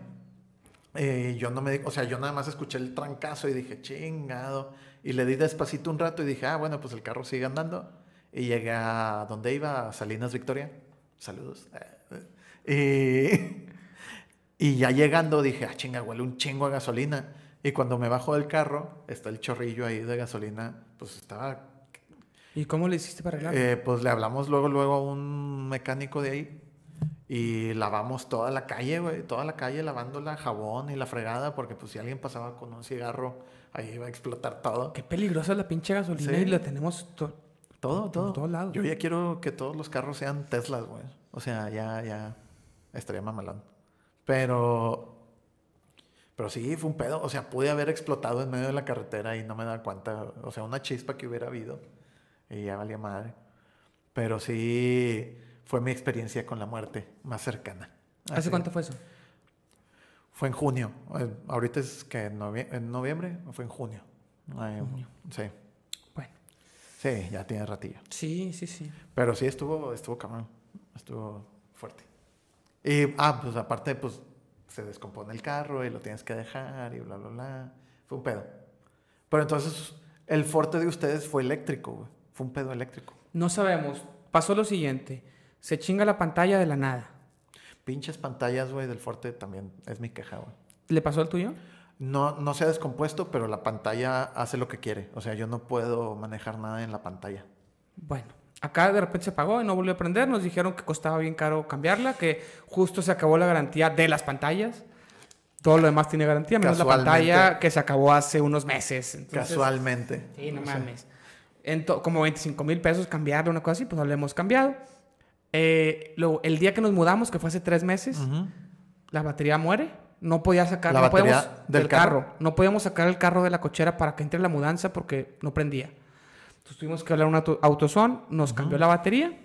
Eh, yo no me, di- o sea, yo nada más escuché el trancazo y dije, chingado. Y le di despacito un rato y dije, ah, bueno, pues el carro sigue andando. Y llegué a donde iba, a Salinas Victoria. Saludos. [LAUGHS] Y, y ya llegando dije, ah, chinga, huele un chingo a gasolina. Y cuando me bajo del carro, está el chorrillo ahí de gasolina, pues estaba ¿Y cómo le hiciste para arreglarlo? eh, pues le hablamos luego, luego a un mecánico de ahí y lavamos toda la calle, güey, toda la calle lavándola, jabón y la fregada, porque pues si alguien pasaba con un cigarro, ahí iba a explotar todo. Qué peligrosa la pinche gasolina Sí. y la tenemos... to- Todo, todo. todos lados. Yo ya quiero que todos los carros sean Teslas, güey. O sea, ya, ya estaría mamalón. Pero, pero sí, fue un pedo. O sea, pude haber explotado en medio de la carretera y no me da cuenta. O sea, una chispa que hubiera habido y ya valía madre. Pero sí, fue mi experiencia con la muerte más cercana. ¿Hace Así. cuánto fue eso? Fue en junio. Eh, Ahorita es que en, novie- en noviembre, fue en junio. Eh, Sí, Bueno, sí, ya tiene ratillo. sí, sí, sí. Pero sí estuvo, estuvo cabrón. Estuvo fuerte. Y, ah, pues aparte, pues se descompone el carro y lo tienes que dejar y bla, bla, bla. Fue un pedo. Pero entonces, el Forte de ustedes fue eléctrico, güey. Fue un pedo eléctrico. No sabemos. Pasó lo siguiente. Se chinga la pantalla de la nada. Pinches pantallas, güey, del Forte también es mi queja, güey. ¿Le pasó al tuyo? No, no se ha descompuesto, pero la pantalla hace lo que quiere. O sea, yo no puedo manejar nada en la pantalla. Bueno, acá de repente se apagó y no volvió a prender. Nos dijeron que costaba bien caro cambiarla, que justo se acabó la garantía de las pantallas. Todo lo demás tiene garantía, menos la pantalla que se acabó hace unos meses. Casualmente. Sí, no mames. como 25 mil pesos cambiarla, una cosa así, pues lo hemos cambiado. Eh, luego, el día que nos mudamos, que fue hace tres meses, la batería muere no podía sacar la batería del, carro? No podíamos sacar el carro de la cochera para que entre la mudanza porque no prendía. Entonces tuvimos que hablar a un autosón, nos cambió la batería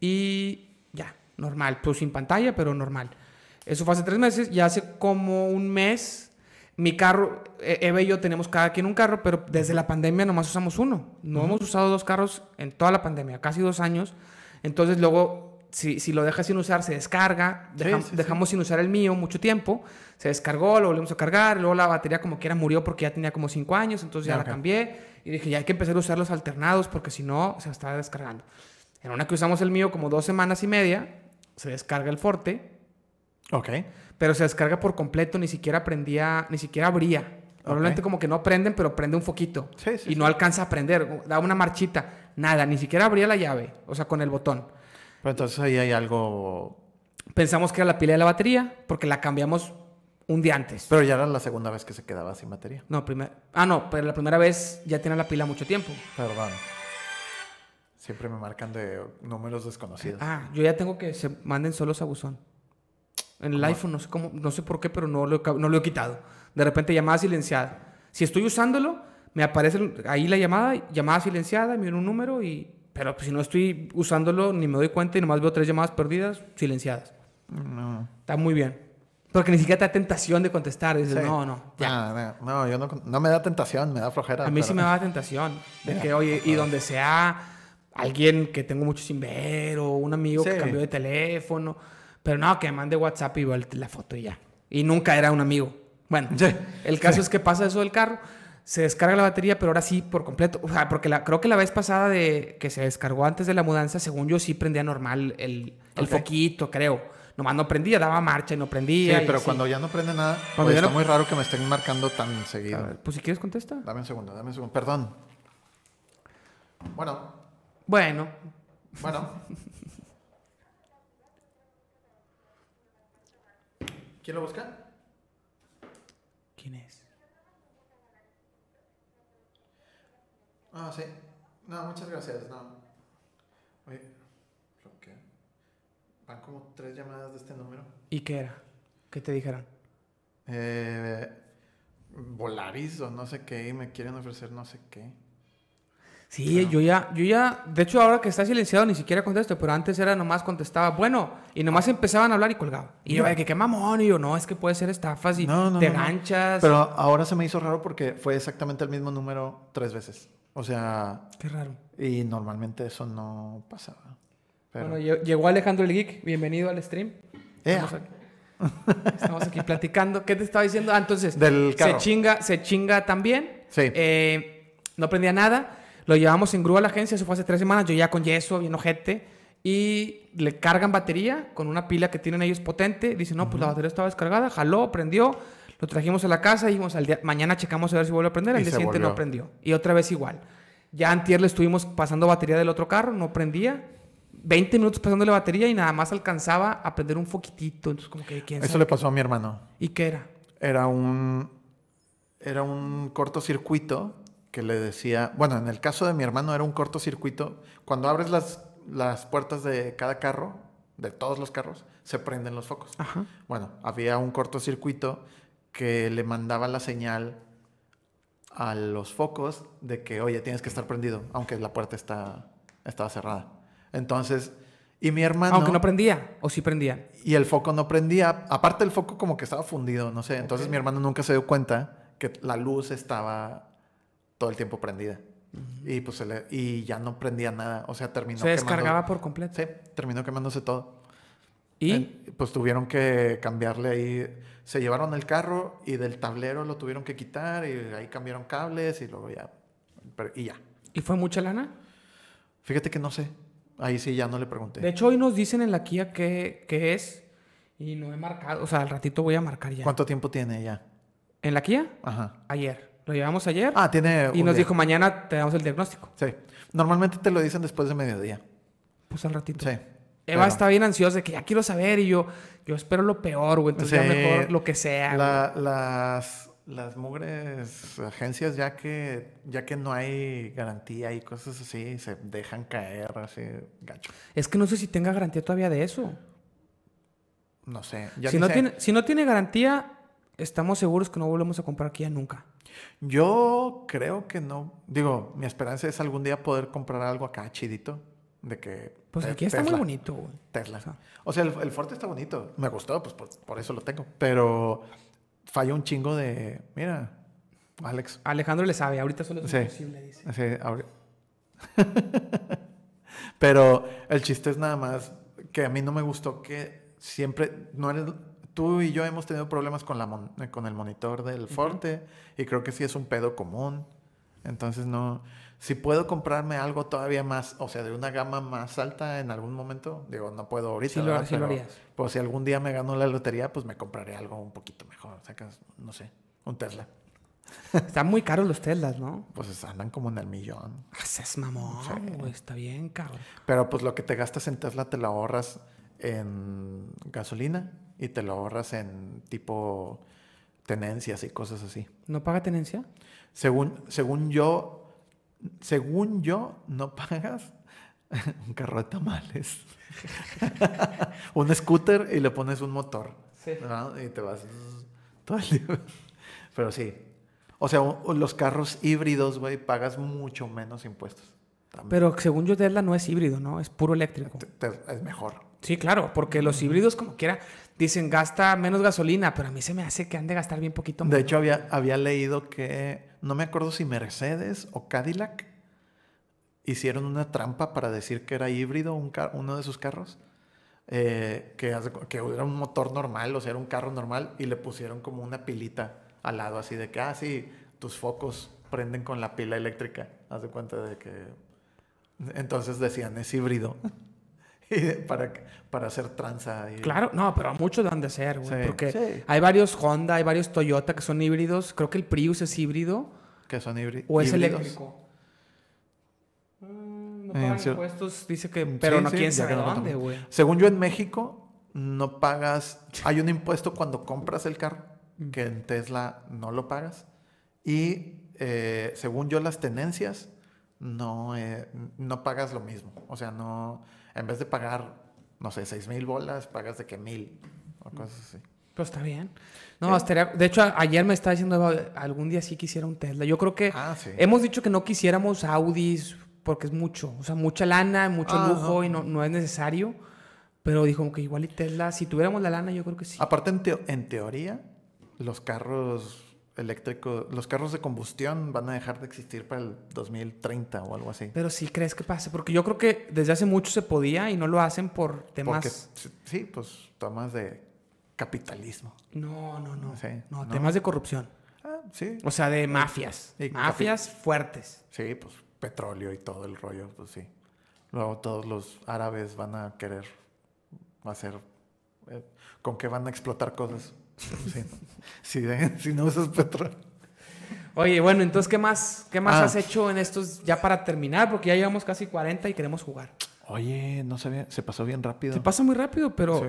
y ya, normal. Pues sin pantalla, pero normal. Eso fue hace tres meses. Ya hace como un mes, mi carro, e-, Eva y yo tenemos cada quien un carro, pero desde la pandemia nomás usamos uno. No hemos usado dos carros en toda la pandemia, casi dos años. Entonces luego si, si, lo dejas sin usar, se descarga. dejamos sin usar el mío mucho tiempo. Se descargó, lo volvimos a cargar. Luego la batería como quiera murió porque ya tenía como 5 años. Entonces ya la cambié. Y dije, ya hay que empezar a usar los alternados porque si no, se está descargando. En una que usamos el mío como dos semanas y media, se descarga el Forte. Ok. Pero se descarga por completo, ni siquiera prendía, ni siquiera abría. Normalmente como que no prenden, pero prende un foquito. y no alcanza a prender. Da una marchita. Nada, ni siquiera abría la llave. O sea, con el botón. Pero entonces ahí hay algo... Pensamos que era la pila de la batería, porque la cambiamos un día antes. Pero ya era la segunda vez que se quedaba sin batería. No, primera... Ah, no, pero la primera vez ya tenía la pila mucho tiempo. Perdón. Siempre me marcan de números desconocidos. Ah, yo ya tengo que se manden solos a buzón. En el iPhone, no sé cómo, no sé por qué, pero no lo, no lo he quitado. De repente llamada silenciada. Si estoy usándolo, me aparece ahí la llamada, llamada silenciada, me viene un número y pero pues, si no estoy usándolo, ni me doy cuenta y nomás veo tres llamadas perdidas, silenciadas. No. Está muy bien. Porque ni siquiera te da tentación de contestar. Dices, no, no, ya. No, yo no, no, me da tentación, me da flojera. A mí sí me da tentación. De que, oye, y donde sea alguien que tengo mucho sin ver o un amigo que cambió de teléfono. Pero no, que me mande WhatsApp y veo la foto y ya. Y nunca era un amigo. Bueno, el caso es que pasa eso del carro se descarga la batería, pero ahora sí por completo. O sea, porque la, creo que la vez pasada de que se descargó antes de la mudanza, según yo sí prendía normal el, el foquito, creo. Nomás no prendía, daba marcha y no prendía. Sí, pero cuando ya no prende nada, pues está muy raro que me estén marcando tan seguido. pues si quieres contesta. Dame un segundo, dame un segundo. Perdón. Bueno. Bueno. Bueno. [LAUGHS] ¿Quién lo busca? ¿Quién es? Ah, sí. No, muchas gracias. No. Oye, ¿qué? Van como tres llamadas de este número. ¿Y qué era? ¿Qué te dijeron? Eh, Volaris o no sé qué, y me quieren ofrecer no sé qué. Sí, yo ya, yo ya, de hecho ahora que está silenciado ni siquiera contesto, pero antes era nomás contestaba, bueno, y nomás empezaban a hablar y colgaba. Y yo, que qué mamón, y yo, no, es que puede ser estafas y no, no, te ganchas. Pero ahora se me hizo raro porque fue exactamente el mismo número tres veces. O sea... Qué raro. Y normalmente eso no pasaba. Bueno, llegó Alejandro el Geek. Bienvenido al stream. Estamos, aquí. platicando. ¿Qué te estaba diciendo? Ah, entonces... Del Se chinga, se chinga también. Sí. Eh, no prendía nada. Lo llevamos en grúa a la agencia. Eso fue hace tres semanas. Yo ya con yeso, bien ojete. Y le cargan batería con una pila que tienen ellos potente. Dicen, no, pues la batería estaba descargada. Jaló, prendió lo trajimos a la casa y dijimos, al día, mañana checamos a ver si vuelve a prender. Al día siguiente no prendió. Y otra vez igual. Ya antier le estuvimos pasando batería del otro carro, no prendía. 20 minutos pasándole batería y nada más alcanzaba a prender un foquitito. Entonces, como que, Eso le pasó a mi hermano. ¿Y qué era? Era un... Era un cortocircuito que le decía... Bueno, en el caso de mi hermano era un cortocircuito. Cuando abres las, las puertas de cada carro, de todos los carros, se prenden los focos. Ajá. Bueno, había un cortocircuito que le mandaba la señal a los focos de que, oye, tienes que estar prendido, aunque la puerta está, estaba cerrada. Entonces, y mi hermano... Aunque no prendía, o sí prendía. Y el foco no prendía. Aparte el foco como que estaba fundido, no sé. Entonces mi hermano nunca se dio cuenta que la luz estaba todo el tiempo prendida. Y pues y ya no prendía nada. O sea, terminó Se descargaba por completo. Sí, terminó quemándose todo. ¿Y? pues tuvieron que cambiarle ahí. Se llevaron el carro y del tablero lo tuvieron que quitar y ahí cambiaron cables y luego ya. y ya. ¿Y fue mucha lana? Fíjate que no sé. Ahí sí ya no le pregunté. De hecho, hoy nos dicen en la Kia qué, qué es y no he marcado. O sea, al ratito voy a marcar ya. ¿Cuánto tiempo tiene ya? ¿En la Kia? Ajá. Ayer. Lo llevamos ayer. Ah, tiene. Y nos dijo mañana te damos el diagnóstico. Sí. Normalmente te lo dicen después de mediodía. Pues al ratito. Sí. Eva está bien ansiosa de que ya quiero saber y yo, yo espero lo peor, güey. Entonces ya mejor lo que sea. las, las mugres agencias, ya que, ya que no hay garantía y cosas así, se dejan caer así, gacho. Es que no sé si tenga garantía todavía de eso. No sé. si, no Tiene, si no tiene garantía, estamos seguros que no volvemos a comprar aquí ya nunca. Yo creo que no. Digo, mi esperanza es algún día poder comprar algo acá chidito. De que. Pues aquí está muy bonito, güey. Tesla. O sea, el, el, Forte está bonito. Me gustó, pues por, eso lo tengo. Pero falla un chingo de. Mira, Alex. Alejandro le sabe, ahorita solo es imposible, dice. Sí, ahorita. [LAUGHS] Pero el chiste es nada más que a mí no me gustó que siempre. No eres, tú y yo hemos tenido problemas con, la con el monitor del Forte y creo que sí es un pedo común. Entonces no, si puedo comprarme algo todavía más, o sea, de una gama más alta en algún momento, digo, no puedo ahorita. Sí, lo, sí lo harías. Pues si algún día me gano la lotería, pues me compraré algo un poquito mejor. Sacas, no sé, un Tesla. [LAUGHS] Están muy caros los Teslas, ¿no? Pues andan como en el millón. Haces mamón, está bien, cabrón. Pero pues lo que te gastas en Tesla te lo ahorras en gasolina y te lo ahorras en tipo tenencias y cosas así. ¿No paga tenencia? Según, según yo, según yo, no pagas [LAUGHS] un carro de tamales. [LAUGHS] un scooter y le pones un motor. Sí. Y te vas [LAUGHS] todo el día. Pero sí. O sea, los carros híbridos, güey, pagas mucho menos impuestos. Pero según yo, Tesla no es híbrido, ¿no? Es puro eléctrico. Es mejor. Sí, claro, porque los híbridos, como quiera, dicen gasta menos gasolina, pero a mí se me hace que han de gastar bien poquito más. De hecho, había, había leído que, no me acuerdo si Mercedes o Cadillac hicieron una trampa para decir que era híbrido un uno de sus carros. Eh, que, que era un motor normal, o sea, era un carro normal, y le pusieron como una pilita al lado, así de que, ah, sí, tus focos prenden con la pila eléctrica. Haz de cuenta de que. Entonces decían, es híbrido. [LAUGHS] para, para hacer tranza. Claro, no, pero muchos dan de ser, güey. porque hay varios Honda, hay varios Toyota que son híbridos. Creo que el Prius es híbrido. Que son híbridos. O es eléctrico. Mm, no pagan impuestos, dice que. Pero no quién sabe dónde, güey. Según yo, en México, no pagas. Hay un impuesto cuando compras el carro, mm. que en Tesla no lo pagas. Y eh, según yo, las tenencias, no, eh, no pagas lo mismo. O sea, no en vez de pagar, no sé, seis mil bolas, pagas de que mil o cosas así. Pues está bien. No, de hecho, ayer me estaba diciendo, algún día sí quisiera un Tesla. Yo creo que ah, hemos dicho que no quisiéramos Audis porque es mucho, o sea, mucha lana, mucho ah, lujo y no, no es necesario. Pero dijo que igual y Tesla, si tuviéramos la lana, yo creo que sí. Aparte, en, en teoría, los carros eléctrico, los carros de combustión van a dejar de existir para el 2030 o algo así. Pero sí crees que pase, porque yo creo que desde hace mucho se podía y no lo hacen por temas... sí, pues temas de capitalismo. No, no, no. no, temas de corrupción. Ah, sí. O sea, de mafias. mafias fuertes. Sí, pues petróleo y todo el rollo, pues sí. Luego todos los árabes van a querer hacer... Eh, ¿Con qué van a explotar cosas? Si, no usas petróleo. Oye, bueno, entonces, ¿qué más, qué más ah. has hecho en estos, ya para terminar? Porque ya llevamos casi 40 y queremos jugar. Oye, no sabía, se pasó bien rápido. Se pasa muy rápido, pero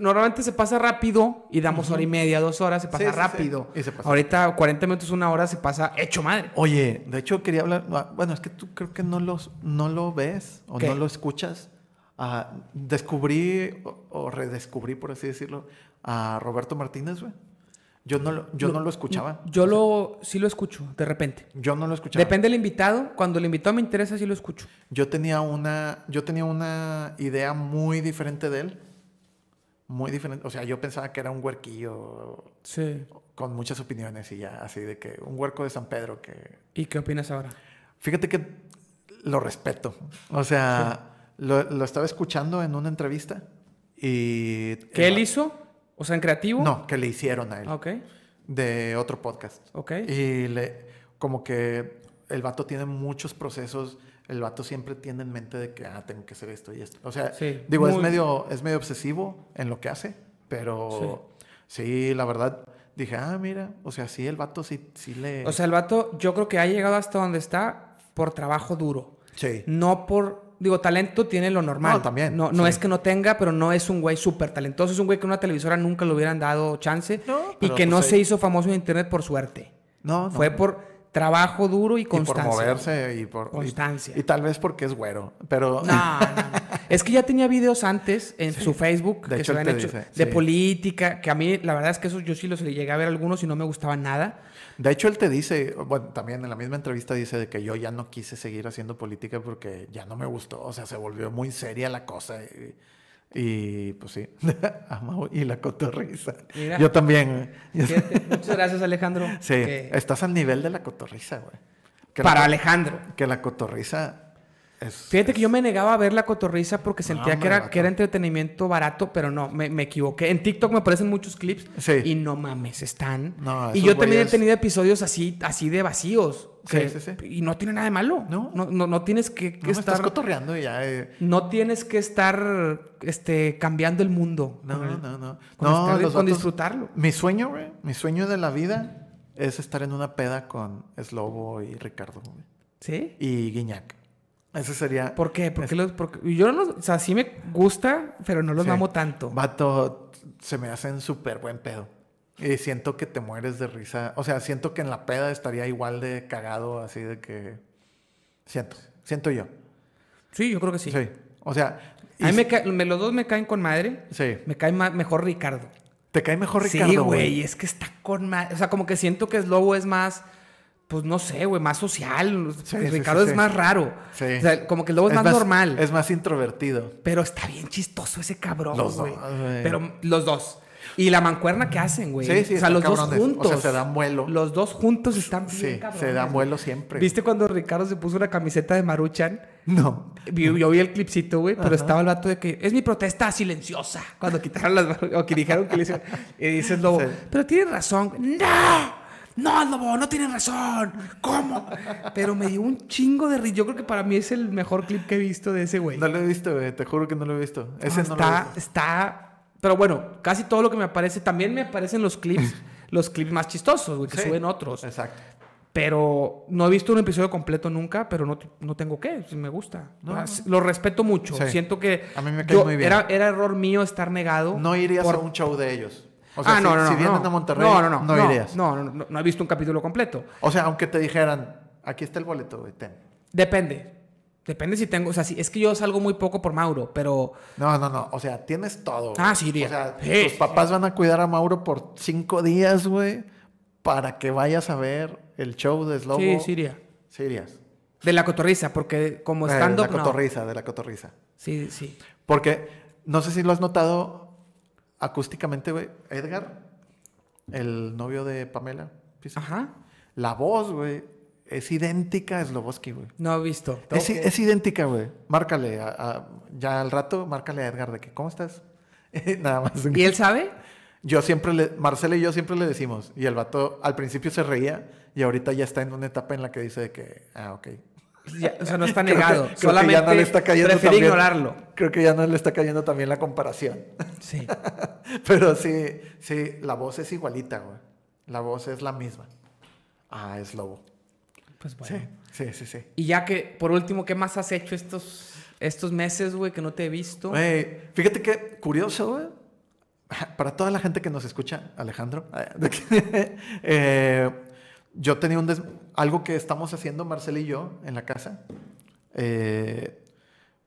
normalmente se pasa rápido y damos hora y media, dos horas, se pasa rápido. Ahorita 40 minutos, una hora se pasa hecho madre. Oye, de hecho quería hablar, ah, bueno, es que tú creo que no, los, no lo ves o no lo escuchas. Ah, descubrí o, redescubrí, por así decirlo, a Roberto Martínez, güey. Yo no lo, yo no lo escuchaba. Yo lo, sí lo escucho, de repente. Yo no lo escuchaba. Depende del invitado. Cuando el invitado me interesa, sí lo escucho. Yo tenía una, yo tenía una idea muy diferente de él. Muy diferente. O sea, yo pensaba que era un huerquillo. Sí. Con muchas opiniones y ya, así de que un huerco de San Pedro que... ¿Y qué opinas ahora? Fíjate que lo respeto. O sea, lo, lo estaba escuchando en una entrevista Y... ¿Qué él hizo? O sea, en creativo. No, que le hicieron a él. Ok. De otro podcast. Ok. Y le, como que el vato tiene muchos procesos. El vato siempre tiene en mente de que, ah, tengo que hacer esto y esto. O sea, Sí, digo, es, muy- medio, es medio obsesivo en lo que hace, pero sí. la verdad, dije, ah, mira, o sea, sí, el vato sí, sí le... O sea, el vato, yo creo que ha llegado hasta donde está por trabajo duro. sí. No por. Digo, talento tiene lo normal. No, también, No, no sí. es que no tenga, pero no es un güey súper talentoso. Es un güey que una televisora nunca le hubieran dado chance. No, y que no pues se ahí- hizo famoso en internet por suerte. No, no. Fue por trabajo duro y y por constancia. moverse y por... Constancia. Y, tal vez porque es güero, pero... No, no, no. [LAUGHS] Es que ya tenía videos antes en su Facebook De que hecho, se habían hecho dice, de sí. política, que a mí la verdad es que esos yo sí los llegué a ver algunos y no me gustaban nada. De hecho, él te dice, bueno, también en la misma entrevista dice de que yo ya no quise seguir haciendo política porque ya no me gustó, o sea, se volvió muy seria la cosa. Y, y, pues sí, [LAUGHS] y la cotorriza. Mira. Yo también. Fíjate, muchas gracias Alejandro. Sí, que- estás al nivel de la cotorriza, güey. Que para la, Alejandro. que la cotorriza es... Fíjate que yo me negaba a ver la cotorriza porque sentía que, era, que era entretenimiento barato, pero no, me, me equivoqué. En TikTok me aparecen muchos clips Sí. y no mames, están. No, y yo también he tenido episodios así, así de vacíos. Sí, sí, sí. Y no tiene nada de malo. No. No, no, no tienes que, que No estás estar. cotorreando y ya... eh, No tienes que estar este, cambiando el mundo. No, el- no, no. con No, estar- con disfrutarlo. Mi sueño, güey, mi sueño de la vida es estar en una peda con Slobo y Ricardo, güey. ¿Sí? Y Guiñac. Ese sería... ¿Por qué? Porque los, porque, yo no los, o sea, sí me gusta, pero no los Sí. amo tanto. Vato, se me hacen súper buen pedo. Y siento que te mueres de risa. O sea, siento que en la peda estaría igual de cagado, así de que... Siento, siento yo. Sí, yo creo que sí. Sí. O sea... A mí me ca- me- los dos me caen con madre. Sí. Me cae ma- mejor Ricardo. ¿Te cae mejor Ricardo, sí, güey, es que está con madre. O sea, como que siento que Slobo es más, pues no sé, güey, más social. Sí, Y sí, Ricardo sí, es más raro. Sí. O sea, como que el Lobo es, más, normal. Es más introvertido. Pero está bien chistoso ese cabrón, Los güey. dos, güey. Pero los dos. Y la mancuerna que hacen, güey. Sí, sí, O sea, los dos cabrones. O sea, juntos. se dan vuelo. Los dos juntos están bien Sí, cabrones. se dan vuelo siempre. ¿Viste cuando Ricardo se puso una camiseta de Maruchan? No. Vi- Yo vi el clipcito, güey, pero Ajá. estaba el vato de que es mi protesta silenciosa. Cuando quitaron las. [LAUGHS] o que dijeron que le hicieron. Y dices, Lobo, pero tienes razón. ¡No! No, Lobo, no tienes razón. ¿Cómo? Pero me dio un chingo de risa. Yo creo que para mí es el mejor clip que he visto de ese güey. No lo he visto, güey. Te juro que no lo he visto. Ese no, lo he está, visto. está. Pero bueno, casi todo lo que me aparece. También me aparecen los clips, [LAUGHS] los clips más chistosos, güey, que Sí. suben otros. Exacto. Pero no he visto un episodio completo nunca, pero no, no tengo que, si me gusta. No, Ah, no. Lo respeto mucho. Sí. Siento que A mí me cae muy bien. Era, era error mío estar negado. No irías por- a un show de ellos. O sea, ah, si, no, no, no. si vienen no. a Monterrey, no, no, no, no, irías. No, no, no, no he visto un capítulo completo. O sea, aunque te dijeran, aquí está el boleto, güey, ten. Depende. Depende si tengo, o sea, si, es que yo salgo muy poco por Mauro, pero No, no, no. O sea, tienes todo. Ah, sí iría. O sea, Sí, tus sí, papás van a cuidar a Mauro por cinco días, güey, para que vayas a ver el show de Slobo. sí, sí iría. Sí irías. De la cotorriza, porque como Eh, estando. de la cotorriza, de la cotorriza. Sí, sí. Porque, no sé si lo has notado acústicamente, güey. Edgar, el novio de Pamela. Pisa, Ajá. La voz, güey, es idéntica a Sloboski, güey. No he visto. Es, es idéntica, güey. Márcale, a- a- ya al rato, márcale a Edgar de que, ¿cómo estás? [LAUGHS] Nada más. ¿Y él sabe? Yo siempre le, Marcela y yo siempre le decimos, y el vato al principio se reía, y ahorita ya está en una etapa en la que dice de que, ah, ok. Ya, o sea, no está [LAUGHS] negado. que Solamente no le está también. ignorarlo. Creo que ya no le está cayendo también la comparación. Sí. [LAUGHS] Pero sí, sí, la voz es igualita, güey. La voz es la misma. Ah, es lobo. Pues bueno. Sí, sí, sí, sí. Y ya que, por último, ¿qué más has hecho estos, estos meses, güey, que no te he visto? Güey, fíjate que curioso, güey. [LAUGHS] Para toda la gente que nos escucha, Alejandro, [LAUGHS] eh, yo tenía un des- algo que estamos haciendo Marcela y yo en la casa. Eh,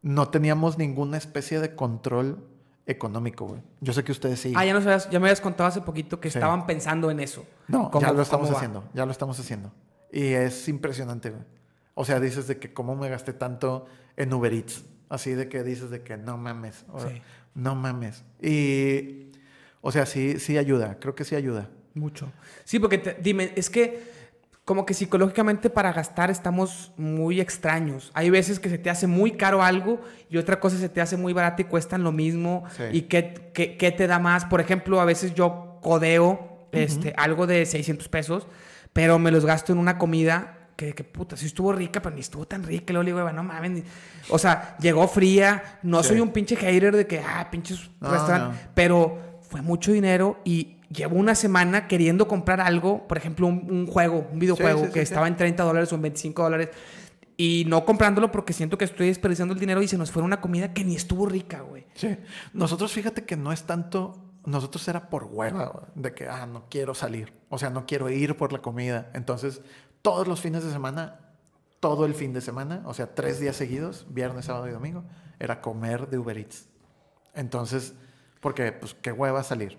no teníamos ninguna especie de control económico, güey. Yo sé que ustedes sí. Ah, ya, nos habías- ya me habías contado hace poquito que Sí. estaban pensando en eso. No, ¿Cómo- ya lo estamos va? haciendo, ya lo estamos haciendo. Y es impresionante, güey. O sea, dices de que cómo me gasté tanto en Uber Eats. Así de que dices de que no mames. o- Sí. No mames. Y, o sea, sí, sí ayuda. Creo que sí ayuda. Mucho. Sí, porque te- dime, es que como que psicológicamente para gastar estamos muy extraños. Hay veces que se te hace muy caro algo y otra cosa se te hace muy barata y cuestan lo mismo. ¿Y qué, qué, te da más? Por ejemplo, a veces yo codeo este, algo de 600 pesos, pero me los gasto en una comida que, que puta, sí estuvo rica, pero ni estuvo tan rica. Y luego le digo, no mames. O sea, llegó fría. No soy un pinche hater de que, ah, pinches restaurantes. Pero fue mucho dinero y llevo una semana queriendo comprar algo, por ejemplo, un, juego, un videojuego que estaba en 30 dólares o en 25 dólares, y no comprándolo porque siento que estoy desperdiciando el dinero y se nos fue una comida que ni estuvo rica, güey. Sí. Nosotros fíjate que no es tanto, nosotros era por hueva, de que, ah, no quiero salir, o sea, no quiero ir por la comida. Entonces, todos los fines de semana, todo el fin de semana, o sea, tres días seguidos, viernes, sábado y domingo, era comer de Uber Eats. Entonces, porque, pues, qué hueva salir.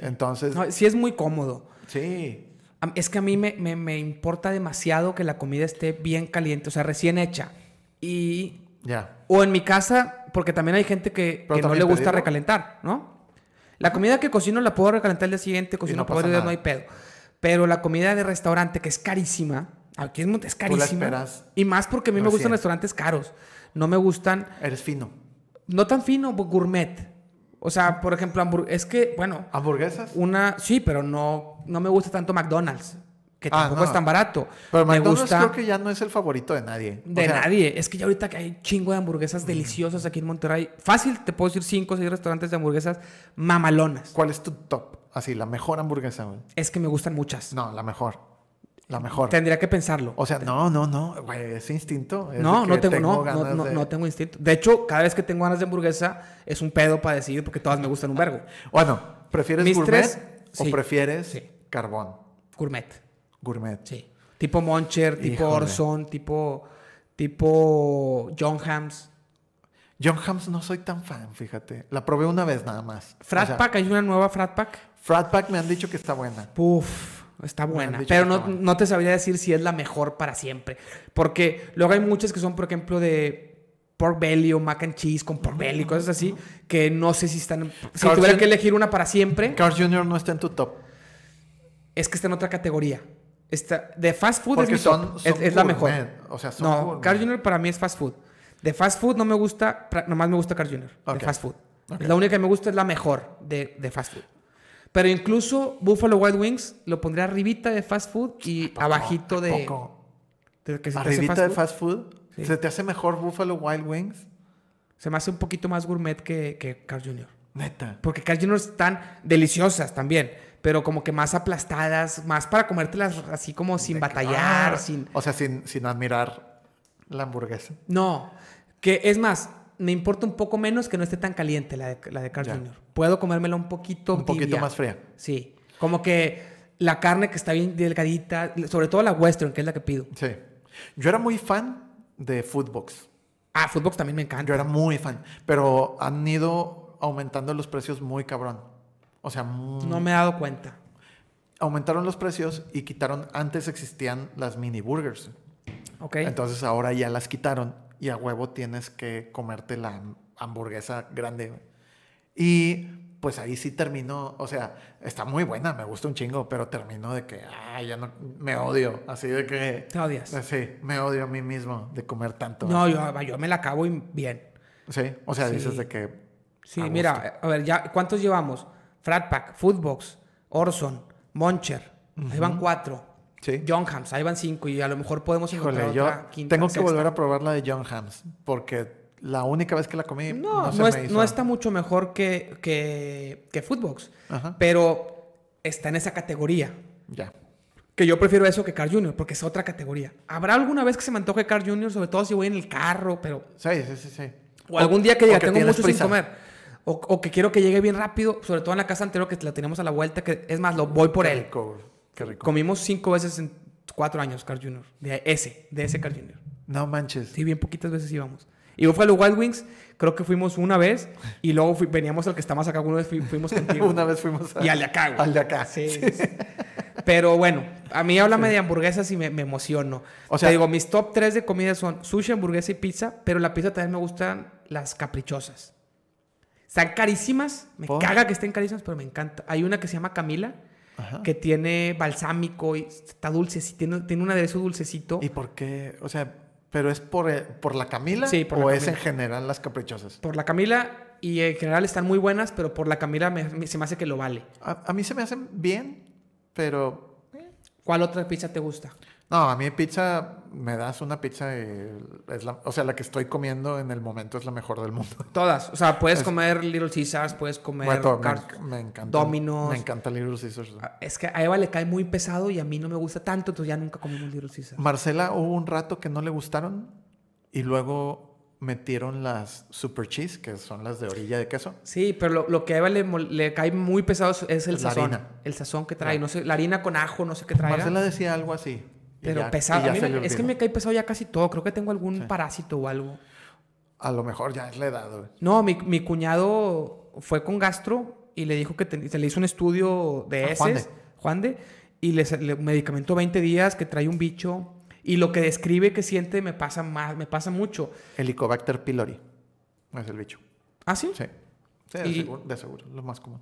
Entonces. sí, es muy cómodo. Sí. Es que a mí me, importa demasiado que la comida esté bien caliente, o sea, recién hecha. Y. Ya. O en mi casa, porque también hay gente que, no le gusta recalentar, ¿no? La comida que cocino la puedo recalentar el día siguiente, cocino no, poder, no hay pedo. Pero la comida de restaurante, que es carísima, aquí es, es carísima. y más porque a mí me gustan restaurantes caros. No me gustan. Eres fino. No tan fino, gourmet. O sea, por ejemplo, es que, bueno. ¿Hamburguesas? Una, sí, pero no, no me gusta tanto McDonald's. Que ah, tampoco es tan barato. Pero McDonald's creo que ya no es el favorito de nadie. De nadie. Es que ya ahorita que hay chingo de hamburguesas deliciosas aquí en Monterrey. Fácil, te puedo decir cinco o seis restaurantes de hamburguesas mamalonas. ¿Cuál es tu top? Así, la mejor hamburguesa, güey. Es que me gustan muchas. No, la mejor. La mejor. Tendría que pensarlo. O sea, no, no, no, güey, ese instinto. no, no tengo, no, no, no, tengo instinto. De hecho, cada vez que tengo ganas de hamburguesa, es un pedo para decidir porque todas me gustan un vergo. Bueno, ¿prefieres gourmet o prefieres carbón? Gourmet. Gourmet. Sí. Tipo Moncher, tipo Orson, tipo, tipo John Hams. John Hams no soy tan fan, fíjate. La probé una vez nada más. Frat Pack, ¿hay una nueva Frat Pack? Frat Pack me han dicho que está buena. Puf está buena. Pero no, no, te sabría decir si es la mejor para siempre. Porque luego hay muchas que son, por ejemplo, de pork belly o mac and cheese con pork belly, cosas así, que no sé si están... Si tuviera que elegir una para siempre... Carl Jr. no está en tu top. Es que está en otra categoría. Está, de fast food es, mi son, es, la mejor. O sea, no, Carl Jr. para mí es fast food. De fast food no me gusta, nomás me gusta Carl Jr. De fast food. La única que me gusta es la mejor de, de fast food. Pero incluso Buffalo Wild Wings lo pondría arribita de fast food y abajito de... de que ¿Arribita de fast food? ¿Se te hace mejor Buffalo Wild Wings? Se me hace un poquito más gourmet que, que Carl Jr. Neta. Porque Carl Jr. están deliciosas también, pero como que más aplastadas, más para comértelas así como sin batallar, sin... O sea, sin, sin admirar la hamburguesa. No, que es más, me importa un poco menos que no esté tan caliente la de, la de Carl Jr. Puedo comérmela un poquito Un poquito más fría. Sí. Como que la carne que está bien delgadita, sobre todo la western, que es la que pido. Sí. Yo era muy fan de Foodbox. Ah, Foodbox también me encanta. Yo era muy fan, pero han ido aumentando los precios muy cabrón. O sea, no me he dado cuenta. Aumentaron los precios y quitaron, antes existían las mini burgers. Ok. Entonces ahora ya las quitaron y a huevo tienes que comerte la hamburguesa grande. Y pues ahí sí terminó, o sea, está muy buena, me gusta un chingo, pero terminó de que, ay, ya no, me odio, así de que... Te odias. Sí, me odio a mí mismo de comer tanto. No, yo, yo me la acabo bien. Sí, o sea, dices de que... Sí, mira, a ver, ya, ¿cuántos llevamos? Fratpack, Foodbox, Orson, Moncher, ahí van cuatro. John Hams, ahí van cinco y a lo mejor podemos encontrar yo Tengo que volver a probar la de John Hams porque la única vez que la comí no, no, no está mucho mejor que, que, que Foodbox, pero está en esa categoría. Ya. Que yo prefiero eso que Carl Jr., porque es otra categoría. ¿Habrá alguna vez que se me antoje Carl Jr., sobre todo si voy en el carro, pero... Sí, sí, sí, sí. O, algún día que ya tengo mucho sin comer. O, o, que quiero que llegue bien rápido, sobre todo en la casa anterior que la tenemos a la vuelta, que es más, lo voy por él. Qué rico. Comimos cinco veces en cuatro años Carl Jr. De ese, de ese Carl Jr. No manches. Sí, bien poquitas veces íbamos. Y fue a los Wild Wings, creo que fuimos una vez y luego veníamos al que está más acá, una vez fuimos [LAUGHS] contigo. una vez fuimos a... Y al de acá, güey. Al de acá. Sí. [LAUGHS] Pero bueno, a mí háblame de hamburguesas y me, emociono. O sea, digo, mis top tres de comida son sushi, hamburguesa y pizza, pero la pizza también me gustan las caprichosas. Están carísimas, me caga que estén carísimas, pero me encanta. Hay una que se llama Camila, que tiene balsámico y está dulce, tiene, tiene un aderezo dulcecito. ¿Y por qué? O sea, ¿pero es por, eh, por la Camila sí, por o es en general las caprichosas? Por la Camila y en general están muy buenas, pero por la Camila se me hace que lo vale. A, mí se me hacen bien, pero... ¿Cuál otra pizza te gusta? No, a mí pizza, me das una pizza y es la, o sea, la que estoy comiendo en el momento es la mejor del mundo. [LAUGHS] Todas, o sea, puedes comer Little Caesars, puedes comer me, encanta, Domino's. Me encanta Little Caesars. Ah, es que a Eva le cae muy pesado y a mí no me gusta tanto, entonces ya nunca comemos Little Caesars. Marcela hubo un rato que no le gustaron y luego metieron las super cheese, que son las de orilla de queso. Sí, pero lo, que a Eva le, cae muy pesado es el sazón. La harina. El sazón que trae, no sé, la harina con ajo, no sé qué trae. Marcela decía algo así. Pero pesado. es que me cae pesado ya casi todo. Creo que tengo algún parásito o algo. A lo mejor ya es la edad, No, mi, mi, cuñado fue con gastro y le dijo que se le hizo un estudio de ese Juan de. y le, le medicamentó 20 días que trae un bicho. Y lo que describe que siente me pasa más, me pasa mucho. Helicobacter pylori. Es el bicho. ¿Ah, sí? Sí. de, seguro, de seguro, lo más común.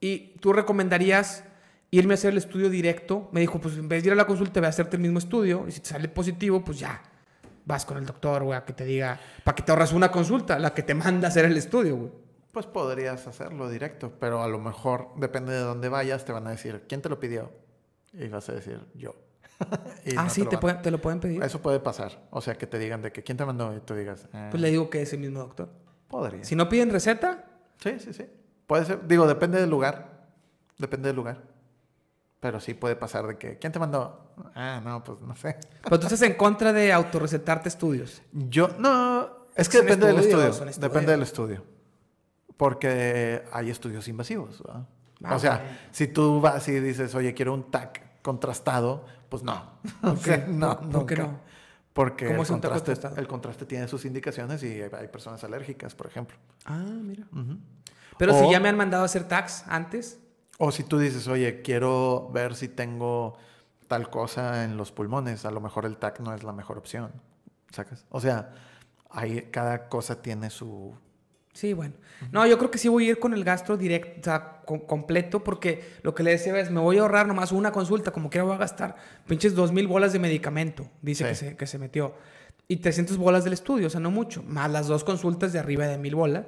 ¿Y tú recomendarías irme a hacer el estudio directo. Me dijo, pues en vez de ir a la consulta, voy a hacerte el mismo estudio. Y si te sale positivo, pues ya, vas con el doctor, güey, a que te diga, para que te ahorras una consulta, la que te manda a hacer el estudio, güey. Pues podrías hacerlo directo, pero a lo mejor, depende de dónde vayas, te van a decir, ¿quién te lo pidió? Y vas a decir, yo. [LAUGHS] ah, sí, te, te, lo pueden pedir. Eso puede pasar. O sea, que te digan de que quién te mandó y tú digas. Eh". Pues le digo que es el mismo doctor. Podría. Si no piden receta. Sí, sí, sí. Puede ser. Digo, depende del lugar. Depende del lugar. Pero sí puede pasar de que, ¿quién te mandó? Ah, no, pues no sé. [LAUGHS] Pero tú estás en contra de autorrecetarte estudios. Yo, no, es que depende del estudio. Depende del estudio. Porque hay estudios invasivos. Ah, o sea, si tú vas y dices, oye, quiero un TAC contrastado, pues no. [LAUGHS] ¿Por no, ¿Por qué no? Porque ¿Cómo el, contraste, el contraste tiene sus indicaciones y hay personas alérgicas, por ejemplo. Ah, mira. Pero si ya me han mandado a hacer tags antes. O si tú dices, oye, quiero ver si tengo tal cosa en los pulmones, a lo mejor el TAC no es la mejor opción. ¿Sacas? O sea, hay, cada cosa tiene su... Sí, bueno. No, yo creo que sí voy a ir con el gastro directo, o sea, completo, porque lo que le decía es, me voy a ahorrar nomás una consulta, como quiera voy a gastar pinches dos mil bolas de medicamento, dice que, se, que se metió. Y 300 bolas del estudio, o sea, no mucho. Más las dos consultas de arriba de mil bolas.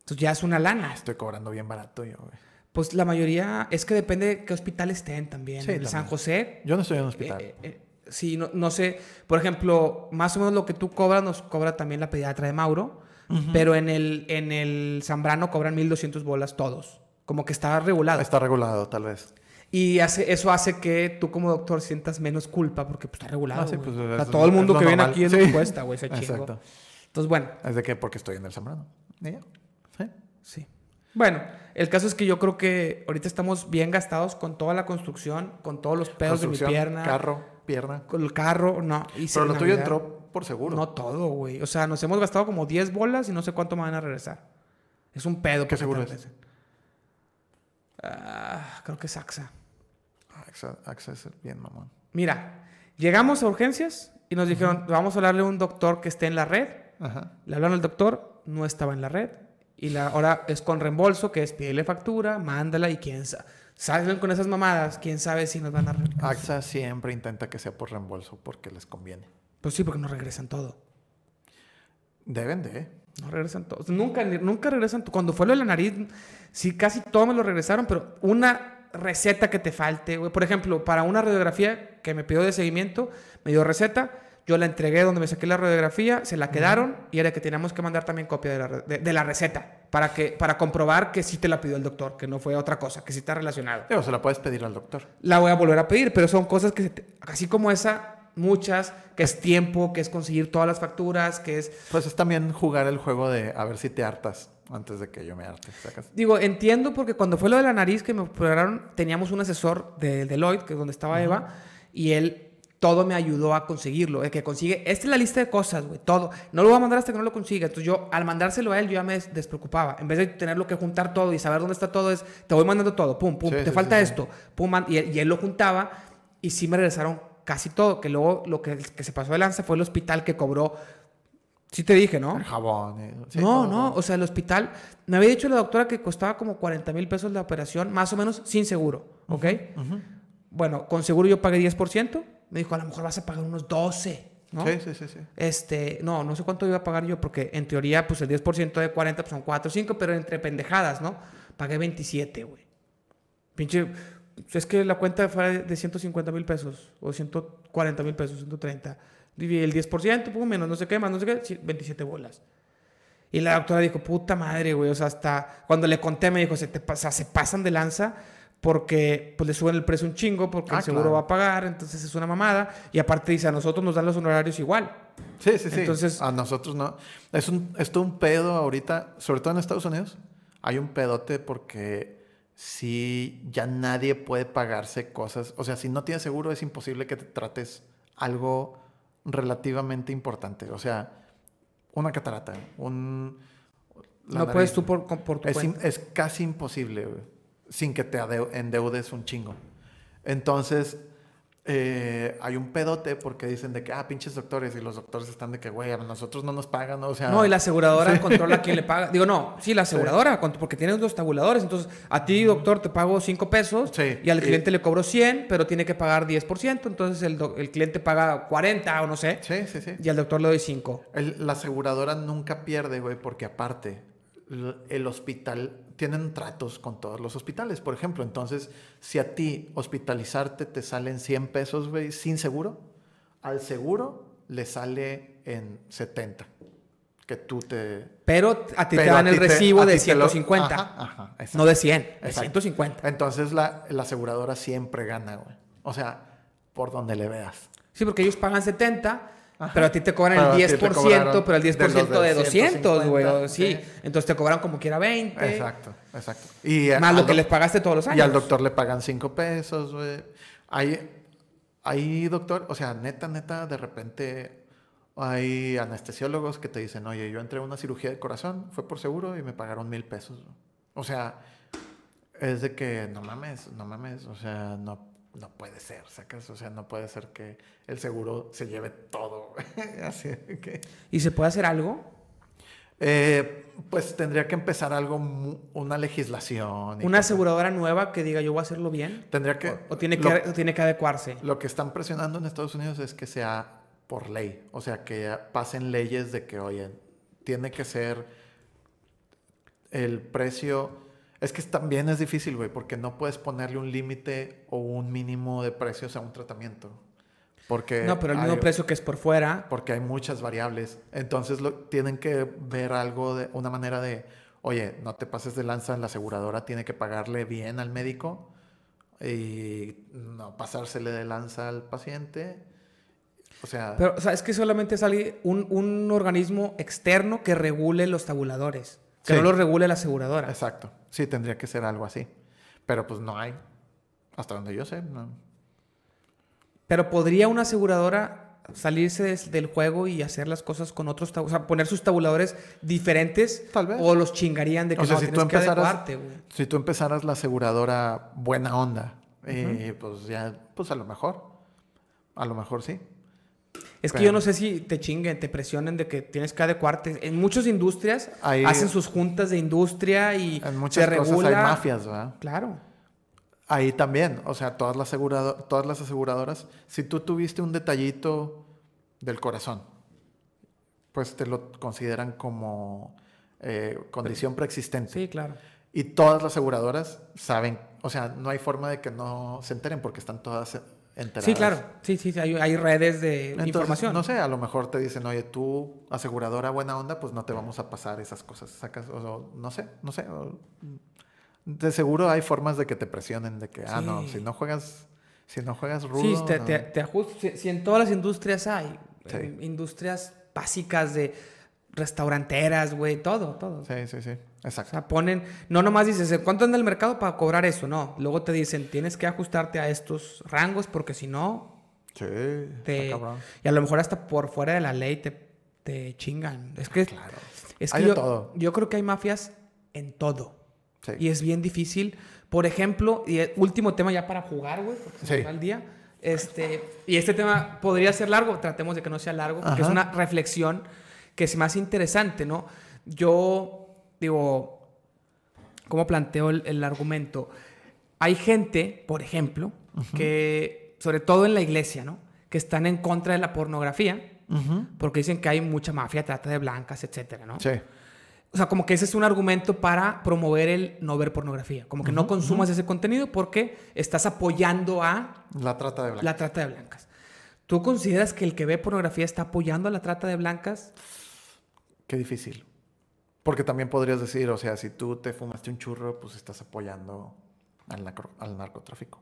Entonces ya es una lana. Estoy cobrando bien barato yo, güey. Pues la mayoría es que depende de qué hospital estén también. Sí, San José. Yo no estoy en un hospital. Eh, eh, sí, no, no, sé. Por ejemplo, más o menos lo que tú cobras nos cobra también la pediatra de Mauro. Pero en el, en el Zambrano cobran 1200 bolas todos. Como que está regulado. Está regulado, tal vez. Y hace, eso hace que tú como doctor sientas menos culpa porque pues, está regulado. Ah, pues, todo el mundo que viene aquí es sí. cuesta, güey, ese Exacto. Entonces, bueno. ¿Es de qué? Porque estoy en el Zambrano. ¿Sí? Sí. Bueno, el caso es que yo creo que ahorita estamos bien gastados con toda la construcción, con todos los pedos de mi pierna. Carro, pierna. Con el carro, no. Pero lo tuyo entró por seguro. No todo, güey. O sea, nos hemos gastado como 10 bolas y no sé cuánto me van a regresar. Es un pedo. ¿Qué seguro es? Ah, creo que es AXA. AXA. AXA es bien mamón. Mira, llegamos a urgencias y nos dijeron, vamos a hablarle a un doctor que esté en la red. Ajá. Le hablaron al doctor, no estaba en la red y la, ahora es con reembolso, que es pídele factura, mándala y quién sabe. Salen con esas mamadas, quién sabe si nos van a regresar. AXA siempre intenta que sea por reembolso porque les conviene. Pues sí, porque no regresan todo. Deben de. No regresan todo. Nunca, nunca regresan. Cuando fue lo de la nariz, sí, casi todo me lo regresaron, pero una receta que te falte, Por ejemplo, para una radiografía que me pidió de seguimiento, me dio receta yo la entregué donde me saqué la radiografía, se la quedaron y era que teníamos que mandar también copia de la, de, la, receta para, que, para comprobar que sí te la pidió el doctor, que no fue otra cosa, que sí está relacionado. Pero se la puedes pedir al doctor. La voy a volver a pedir, pero son cosas que, así como esa, muchas, que es tiempo, que es conseguir todas las facturas, que es... Pues es también jugar el juego de a ver si te hartas antes de que yo me harte. Digo, entiendo porque cuando fue lo de la nariz que me operaron, teníamos un asesor de Deloitte, que es donde estaba Eva, y él todo me ayudó a conseguirlo. El que consigue, esta es la lista de cosas, güey, todo. No lo voy a mandar hasta que no lo consiga. Entonces yo, al mandárselo a él, yo ya me despreocupaba. En vez de tenerlo que juntar todo y saber dónde está todo, es, te voy mandando todo, pum, pum, te falta esto, pum, y, él lo juntaba y sí me regresaron casi todo. Que luego lo que, que se pasó de lanza fue el hospital que cobró Sí te dije, ¿no? El jabón. Eh, no, no, o sea, el hospital, me había dicho la doctora que costaba como 40 mil pesos la operación, más o menos sin seguro. ¿Ok? Bueno, con seguro yo pagué 10%. Me dijo, a lo mejor vas a pagar unos 12. ¿no? Sí, sí, sí, sí. Este, no, no sé cuánto iba a pagar yo, porque en teoría, pues el 10% de 40 pues, son 4 o 5, pero entre pendejadas, ¿no? Pagué 27, güey. Pinche, es que la cuenta fue de 150 mil pesos, o 140 mil pesos, 130. Y el 10%, poco menos, no sé qué, más, no sé qué, 27 bolas. Y la doctora dijo, puta madre, güey, o sea, hasta cuando le conté me dijo, se, te pasa, se pasan de lanza porque pues le suben el precio un chingo porque el ah, seguro va a pagar, entonces es una mamada. Y aparte dice, a nosotros nos dan los honorarios igual. Sí, sí, sí. Entonces, a nosotros no. Es, un, es todo un pedo ahorita, sobre todo en Estados Unidos, hay un pedote porque si ya nadie puede pagarse cosas, o sea, si no tienes seguro es imposible que te trates algo relativamente importante. O sea, una catarata, un... No puedes tú por, por tu es, es casi imposible, güey sin que te endeudes un chingo. Entonces, eh, hay un pedote porque dicen de que, ah, pinches doctores, y los doctores están de que, güey, a nosotros no nos pagan, o sea... No, y la aseguradora controla a quién le paga. Digo, no, sí, la aseguradora, porque tienes dos tabuladores, entonces a ti, doctor, te pago 5 pesos y al cliente le cobro 100, pero tiene que pagar 10%, entonces el, el, cliente paga 40 o no sé. Sí, sí, sí. Y al doctor le doy 5. La aseguradora nunca pierde, güey, porque aparte, el hospital tienen tratos con todos los hospitales, por ejemplo. Entonces, si a ti hospitalizarte te salen 100 pesos, güey, sin seguro, al seguro le sale en 70. Que tú te... Pero a ti te dan el recibo de 150. Ajá, no de 100, de 150. Entonces la, la aseguradora siempre gana, güey. O sea, por donde le veas. Sí, porque ellos pagan 70 pero a ti te cobran el 10%, pero el 10% de, 200, güey. Sí. Entonces te cobran como quiera 20. Exacto, exacto. Y Más lo que les pagaste todos los años. Y al doctor le pagan 5 pesos, güey. Hay, doctor, o sea, neta, neta, de repente hay anestesiólogos que te dicen, oye, yo entré a una cirugía de corazón, fue por seguro y me pagaron mil pesos. O sea, es de que no mames, no mames, o sea, no no puede ser, ¿sacas? O sea, no puede ser que el seguro se lleve todo. [LAUGHS] Así que... ¿Y se puede hacer algo? Eh, pues tendría que empezar algo, una legislación. ¿Una aseguradora nueva que diga yo voy a hacerlo bien? Tendría que... ¿O, tiene, que, tiene que adecuarse? Lo que están presionando en Estados Unidos es que sea por ley. O sea, que pasen leyes de que, oye, tiene que ser el precio es que también es difícil, güey, porque no puedes ponerle un límite o un mínimo de precios a un tratamiento. Porque no, pero el mismo precio que es por fuera. Porque hay muchas variables. Entonces lo, tienen que ver algo de una manera de, oye, no te pases de lanza, la aseguradora tiene que pagarle bien al médico y no pasársele de lanza al paciente. O sea. Pero, o sea, es que solamente sale un, un organismo externo que regule los tabuladores. Que no lo regule la aseguradora. Exacto. Sí, tendría que ser algo así. Pero pues no hay. Hasta donde yo sé, no. Pero podría una aseguradora salirse del juego y hacer las cosas con otros, o sea, poner sus tabuladores diferentes, tal vez, o los chingarían de que o sea, si tú empezaras, Si tú empezaras la aseguradora buena onda, eh, pues ya, pues a lo mejor, a lo mejor sí. Es que yo no sé si te chinguen, te presionen de que tienes que adecuarte. En muchas industrias hacen sus juntas de industria y en muchas se cosas hay mafias, ¿verdad? Claro. Ahí también, o sea, todas las, todas las aseguradoras, si tú tuviste un detallito del corazón, pues te lo consideran como eh, condición preexistente. Sí, claro. Y todas las aseguradoras saben, o sea, no hay forma de que no se enteren porque están todas Sí, claro. Sí, sí, hay, redes de información. No sé, a lo mejor te dicen, oye, tú, aseguradora buena onda, pues no te vamos a pasar esas cosas. Sacas, o, no sé, no sé. de seguro hay formas de que te presionen, de que, ah, no, si no juegas, si no juegas rudo. Sí, te, te, Si, en todas las industrias hay, industrias básicas de restauranteras, güey, todo, todo. Sí, sí, sí. Exacto. O sea, ponen, no nomás dices, ¿cuánto anda el mercado para cobrar eso? No, luego te dicen, tienes que ajustarte a estos rangos porque si no... Sí, te, y a lo mejor hasta por fuera de la ley te, te chingan. Es que, claro. es que yo, todo. yo creo que hay mafias en todo. Sí. Y es bien difícil. Por ejemplo, y último tema ya para jugar, güey, porque sí. al día. Este, y este tema podría ser largo, tratemos de que no sea largo, porque es una reflexión que es más interesante, ¿no? Yo digo, ¿cómo planteo el, argumento? hay gente, por ejemplo, que, sobre todo en la iglesia, ¿no? Que están en contra de la pornografía, porque dicen que hay mucha mafia, trata de blancas, etcétera, ¿no? Sí. O sea, como que ese es un argumento para promover el no ver pornografía. Como que no consumas ese contenido porque estás apoyando a... La trata de blancas. La trata de blancas. ¿Tú consideras que el que ve pornografía está apoyando a la trata de blancas? Qué difícil. Porque también podrías decir, o sea, si tú te fumaste un churro, pues estás apoyando al, narcotráfico.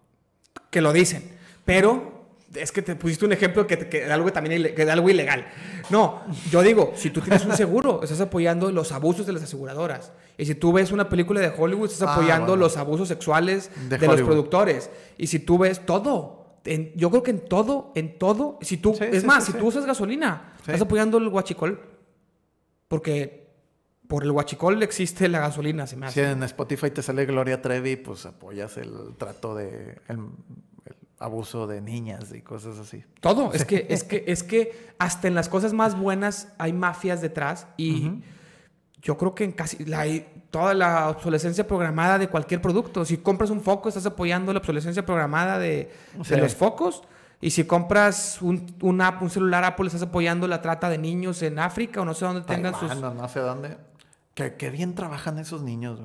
Que lo dicen. Pero es que te pusiste un ejemplo que, que algo también que algo ilegal. No, yo digo, si tú tienes un seguro, [LAUGHS] estás apoyando los abusos de las aseguradoras. Y si tú ves una película de Hollywood, estás ah, apoyando los abusos sexuales de, los productores. Y si tú ves todo, yo creo que en todo, en todo, si tú, es más, si tú usas gasolina, estás apoyando el guachicol. Porque por el guachicol existe la gasolina, se me hace. Si en Spotify te sale Gloria Trevi, pues apoyas el trato de el, abuso de niñas y cosas así. Todo, [LAUGHS] es que, es que, es que hasta en las cosas más buenas hay mafias detrás y yo creo que en casi la, toda la obsolescencia programada de cualquier producto. Si compras un foco, estás apoyando la obsolescencia programada de, los focos. Y si compras un, un celular Apple, estás apoyando la trata de niños en África o no sé dónde tengan sus... No, no sé dónde. Qué, bien trabajan esos niños,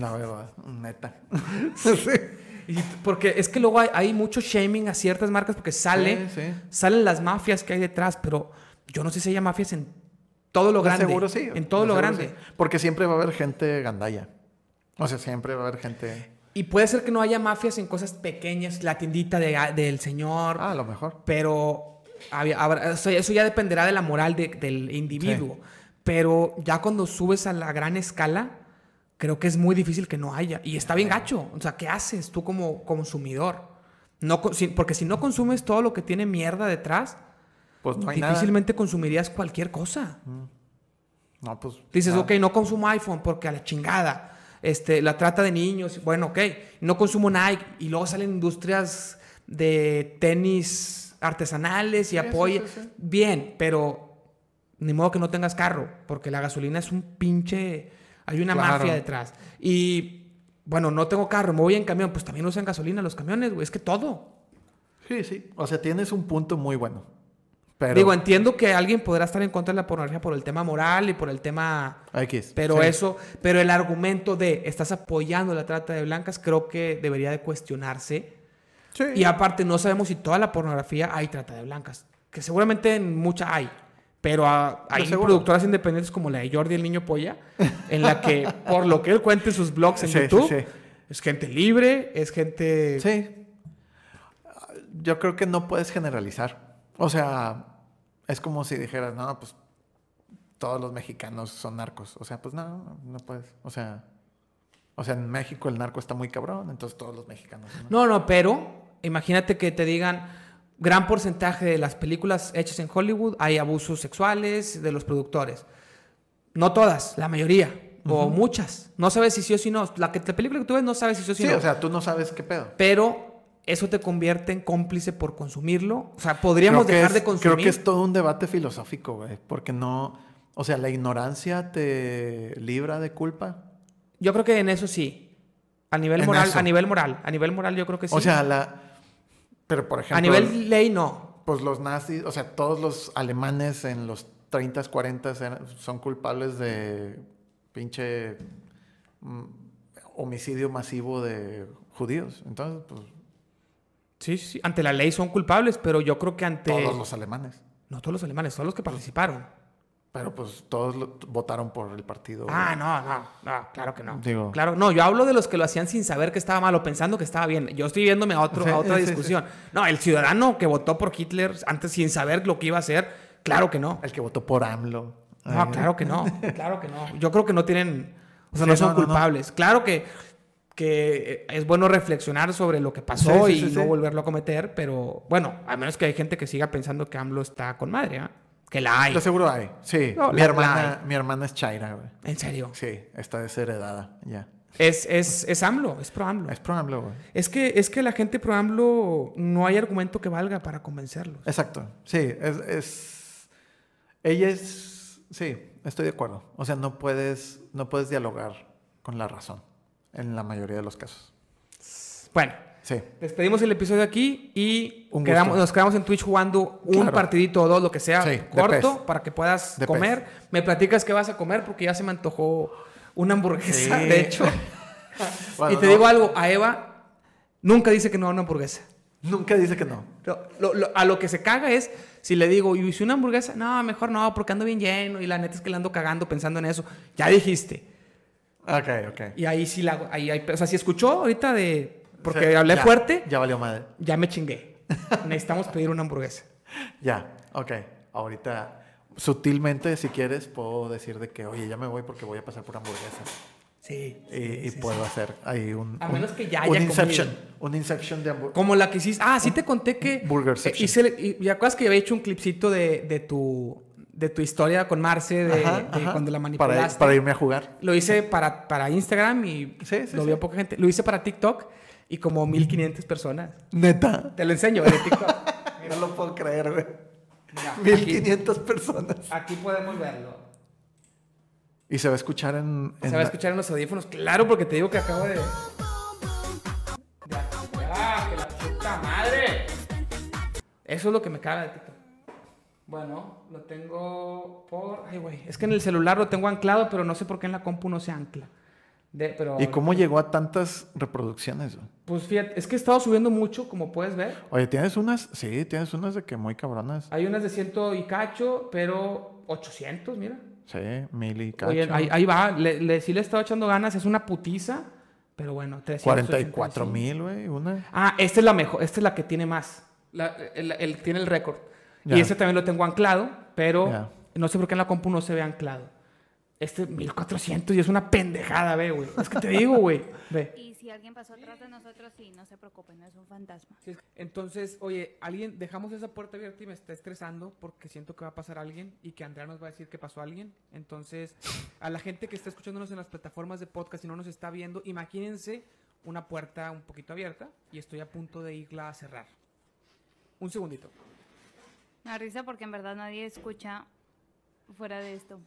la verdad, neta. [LAUGHS] porque es que luego hay, mucho shaming a ciertas marcas porque sale, salen las mafias que hay detrás, pero yo no sé si hay mafias en todo lo grande. Seguro sí. En todo lo grande. Porque siempre va a haber gente gandalla. O sea, siempre va a haber gente... Y puede ser que no haya mafias en cosas pequeñas, la tiendita del señor. Ah, a lo mejor. Pero eso ya dependerá de la moral del individuo. Pero ya cuando subes a la gran escala, creo que es muy difícil que no haya. Y está bien gacho. O sea, ¿qué haces tú como consumidor? No, porque si no consumes todo lo que tiene mierda detrás, pues difícilmente consumirías cualquier cosa. Mm. No, pues. Dices, ok, no consumo iPhone porque a la chingada. Este, la trata de niños, bueno, ok. No consumo Nike. Y luego salen industrias de tenis artesanales y apoya. Bien, pero ni modo que no tengas carro, porque la gasolina es un pinche... Hay una mafia detrás. Y, bueno, no tengo carro, me voy en camión, pues también usan gasolina los camiones, güey, es que todo. Sí, sí. O sea, tienes un punto muy bueno. Pero... Digo, entiendo que alguien podrá estar en contra de la pornografía por el tema moral y por el tema... X. Pero eso, pero el argumento de estás apoyando la trata de blancas creo que debería de cuestionarse. Sí. Y aparte, no sabemos si toda la pornografía hay trata de blancas. Que seguramente en mucha hay. Pero hay productoras independientes como la de Jordi el Niño Polla, en la que, por lo que él cuenta en sus blogs en YouTube, es gente libre, es gente... Sí. Yo creo que no puedes generalizar. O sea, es como si dijeras, no, pues todos los mexicanos son narcos. O sea, pues no, no puedes. O sea, o sea, en México el narco está muy cabrón, entonces todos los mexicanos. No, no, no pero imagínate que te digan gran porcentaje de las películas hechas en Hollywood hay abusos sexuales de los productores. No todas, la mayoría. O muchas. No sabes si sí o si no. La, que, la película que tú ves no sabes si sí o si no. Sí, o sea, tú no sabes qué pedo. Pero eso te convierte en cómplice por consumirlo. O sea, podríamos dejar de consumir. Creo que es todo un debate filosófico, güey. Porque no. O sea, la ignorancia te libra de culpa. Yo creo que en eso sí. A nivel moral, a nivel moral. A nivel moral, yo creo que sí. O sea, la pero, por ejemplo... A nivel ley, no. Pues los nazis, o sea, todos los alemanes en los 30, 40 son culpables de pinche mm, homicidio masivo de judíos. Entonces, pues... Sí, sí, ante la ley son culpables, pero yo creo que ante... Todos los alemanes. No todos los alemanes, todos los que participaron. Pero pues todos votaron por el partido. Ah, no, no, no, claro que no. Claro, no, yo hablo de los que lo hacían sin saber que estaba mal o pensando que estaba bien. Yo estoy viéndome a, otro, a [LAUGHS] otra discusión. No, el ciudadano que votó por Hitler antes sin saber lo que iba a hacer, claro que no. El que votó por AMLO. No, claro que no, [LAUGHS] claro que no. Yo creo que no tienen, o sea, no son culpables. Claro que, que es bueno reflexionar sobre lo que pasó y no volverlo a cometer, pero bueno, a menos que hay gente que siga pensando que AMLO está con madre, ¿ah? Que la hay. Lo seguro hay. Sí. mi, hermana, mi hermana es Chaira, güey. ¿En serio? Sí, está desheredada ya. Es, es, es AMLO, es pro AMLO. Es pro AMLO, güey. Es que, es que la gente pro AMLO no hay argumento que valga para convencerlos. Exacto. Sí, es, es. Ella es. Sí, estoy de acuerdo. O sea, no puedes, no puedes dialogar con la razón en la mayoría de los casos. Bueno. Sí. Despedimos el episodio aquí y quedamos, nos quedamos en Twitch jugando un partidito o dos, lo que sea, corto, para que puedas comer. Me platicas qué vas a comer porque ya se me antojó una hamburguesa, de hecho. [LAUGHS] y te digo algo, a Eva nunca dice que no a una hamburguesa. Nunca dice que no. a lo que se caga es si le digo, ¿y hice una hamburguesa? No, mejor no, porque ando bien lleno y la neta es que le ando cagando pensando en eso. Ya dijiste. Ok, ok. Y ahí sí la ahí hay, o sea, si escuchó ahorita de porque hablé fuerte, ya valió madre. Ya me chingué. Necesitamos pedir una hamburguesa. [LAUGHS] Ya, ok. Ahorita sutilmente si quieres puedo decir de que, "Oye, ya me voy porque voy a pasar por hamburguesa." Sí. Y, puedo hacer ahí un. A menos que ya haya un Inception. Un Inception de hamburguesa. Como la que hiciste. Ah, sí te conté que. Burger eh, hice, y, y acuerdas que había hecho un clipcito de, de, tu, de tu historia con Marce, de, cuando la manipulaste. Para, irme a jugar. Lo hice para, para Instagram y lo vio poca gente. Lo hice para TikTok y como 1500 personas. Neta. Te lo enseño en TikTok. [LAUGHS] no lo puedo creer, güey. 1500 personas. Aquí podemos verlo. Y se va a escuchar en. se va a escuchar en los audífonos, claro, porque te digo que acabo de. ¡Ah, que la puta madre! Eso es lo que me caga de TikTok. Bueno, lo tengo por. Ay, güey. Es que en el celular lo tengo anclado, pero no sé por qué en la compu no se ancla. Pero... ¿Y cómo llegó a tantas reproducciones? Pues fíjate, es que he estado subiendo mucho, como puedes ver. Oye, tienes unas, sí, tienes unas de que muy cabronas. Hay unas de ciento y cacho, pero 800, mira. Sí, mil Oye, ahí, va, le, sí le he estado echando ganas, es una putiza, pero bueno, 44 mil, güey, una. Ah, esta es la mejor, esta es la que tiene más, el, tiene el récord. Y ese también lo tengo anclado, pero no sé por qué en la compu no se ve anclado. Este 1400 y es una pendejada, ve, güey. Es que te digo, güey, [LAUGHS] ve si alguien pasó atrás de nosotros, sí, no se preocupen, no es un fantasma. Entonces, oye, alguien, dejamos esa puerta abierta y me está estresando porque siento que va a pasar alguien y que Andrea nos va a decir que pasó alguien. Entonces, a la gente que está escuchándonos en las plataformas de podcast y no nos está viendo, imagínense una puerta un poquito abierta y estoy a punto de irla a cerrar. Un segundito. Me risa porque en verdad nadie escucha fuera de esto.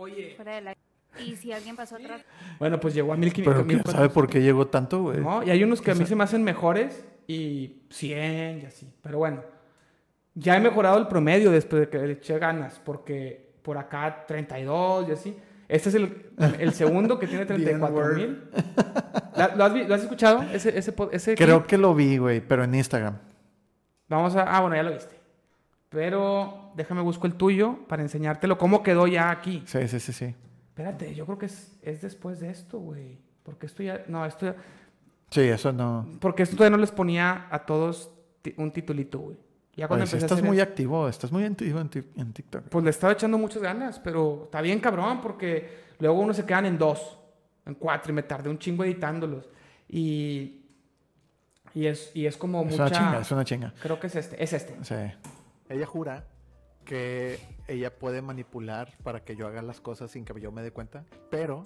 Oye. Fuera de la... Y si alguien pasó atrás. Bueno, pues llegó a 1500. Pero ¿sabe por qué llegó tanto, güey? No, y hay unos que a mí se me hacen mejores y 100 y así. Pero bueno, ya he mejorado el promedio después de que le eché ganas, porque por acá 32 y así. Este es el, el segundo que tiene [LAUGHS] 34 mil. ¿Lo, has, escuchado? Ese, ese, ese Creo que lo vi, güey, pero en Instagram. Vamos a... Ah, bueno, ya lo viste. Pero déjame busco el tuyo para enseñártelo. ¿Cómo quedó ya aquí? Sí, sí, sí, sí. Espérate, yo creo que es, es después de esto, güey. Porque esto ya. No, esto ya. Sí, eso no. Porque esto todavía no les ponía a todos un titulito, güey. Ya cuando empecé estás muy activo, estás muy activo en, en, TikTok. Pues le estaba echando muchas ganas, pero está bien cabrón porque luego uno se quedan en dos, en cuatro y me tardé un chingo editándolos. Y, y, es, y es como es mucha... Una chinga, es una chinga. Creo que es este, es este. Sí. Ella jura que ella puede manipular para que yo haga las cosas sin que yo me dé cuenta. Pero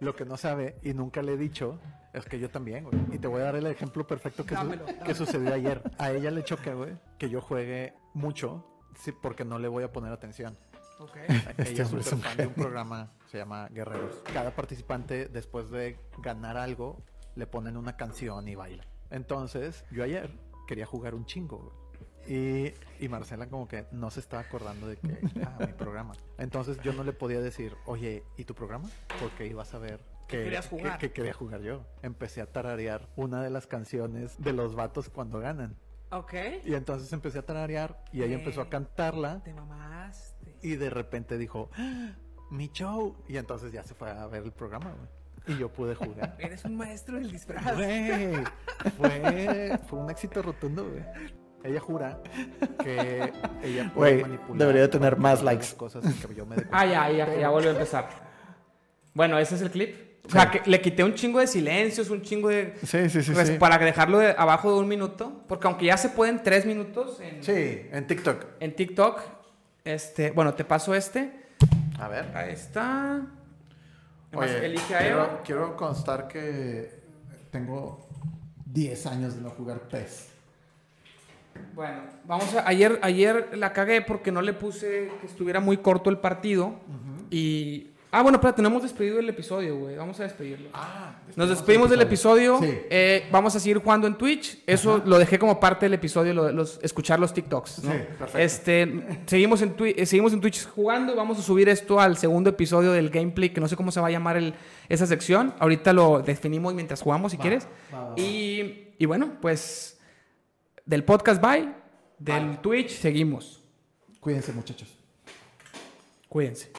lo que no sabe y nunca le he dicho es que yo también, güey. Y te voy a dar el ejemplo perfecto que, que sucedió ayer. A ella le choca, güey, que yo juegue mucho sí, porque no le voy a poner atención. Okay. Ella es súper fan de un programa, se llama Guerreros. Cada participante, después de ganar algo, le ponen una canción y baila. Entonces, yo ayer quería jugar un chingo, güey y, y, Marcela como que no se estaba acordando de que, ah, mi [LAUGHS] programa. Entonces yo no le podía decir, oye, ¿y tu programa? Porque iba a saber que, jugar? Que, quería jugar yo. Empecé a tararear una de las canciones de los vatos cuando ganan. Ok. Y entonces empecé a tararear y ella empezó a cantarla. Te mamaste. Y de repente dijo, ¡Ah, mi show. Y entonces ya se fue a ver el programa, Y yo pude jugar. [LAUGHS] Eres un maestro del disfraz. fue, fue un éxito rotundo, güey. Ella jura que ella puede manipular. Debería tener más likes. Cosas que yo me ah, ya, ya, ya volvió a empezar. Bueno, ese es el clip. O sea, que le quité un chingo de silencios, un chingo de... Sí, sí, sí. Para dejarlo abajo de un minuto. Porque aunque ya se pueden tres minutos en... Sí, en TikTok. En TikTok. Este, bueno, te paso este. A ver. Ahí está. Oye, elige a quiero, quiero constar que tengo 10 años de no jugar PES. Bueno, vamos a. Ayer, ayer la cagué porque no le puse que estuviera muy corto el partido. Y Ah, bueno, espérate, no hemos despedido el episodio, güey. Vamos a despedirlo. Ah, Nos despedimos del episodio. Eh, vamos a seguir jugando en Twitch. Eso lo dejé como parte del episodio, los, escuchar los TikToks. ¿no? Sí, perfecto. Este, seguimos, en eh, seguimos en Twitch jugando. Vamos a subir esto al segundo episodio del gameplay, que no sé cómo se va a llamar el, esa sección. Ahorita lo definimos mientras jugamos, si quieres. y, y bueno, pues del podcast bye, del Twitch seguimos. Cuídense, muchachos. Cuídense.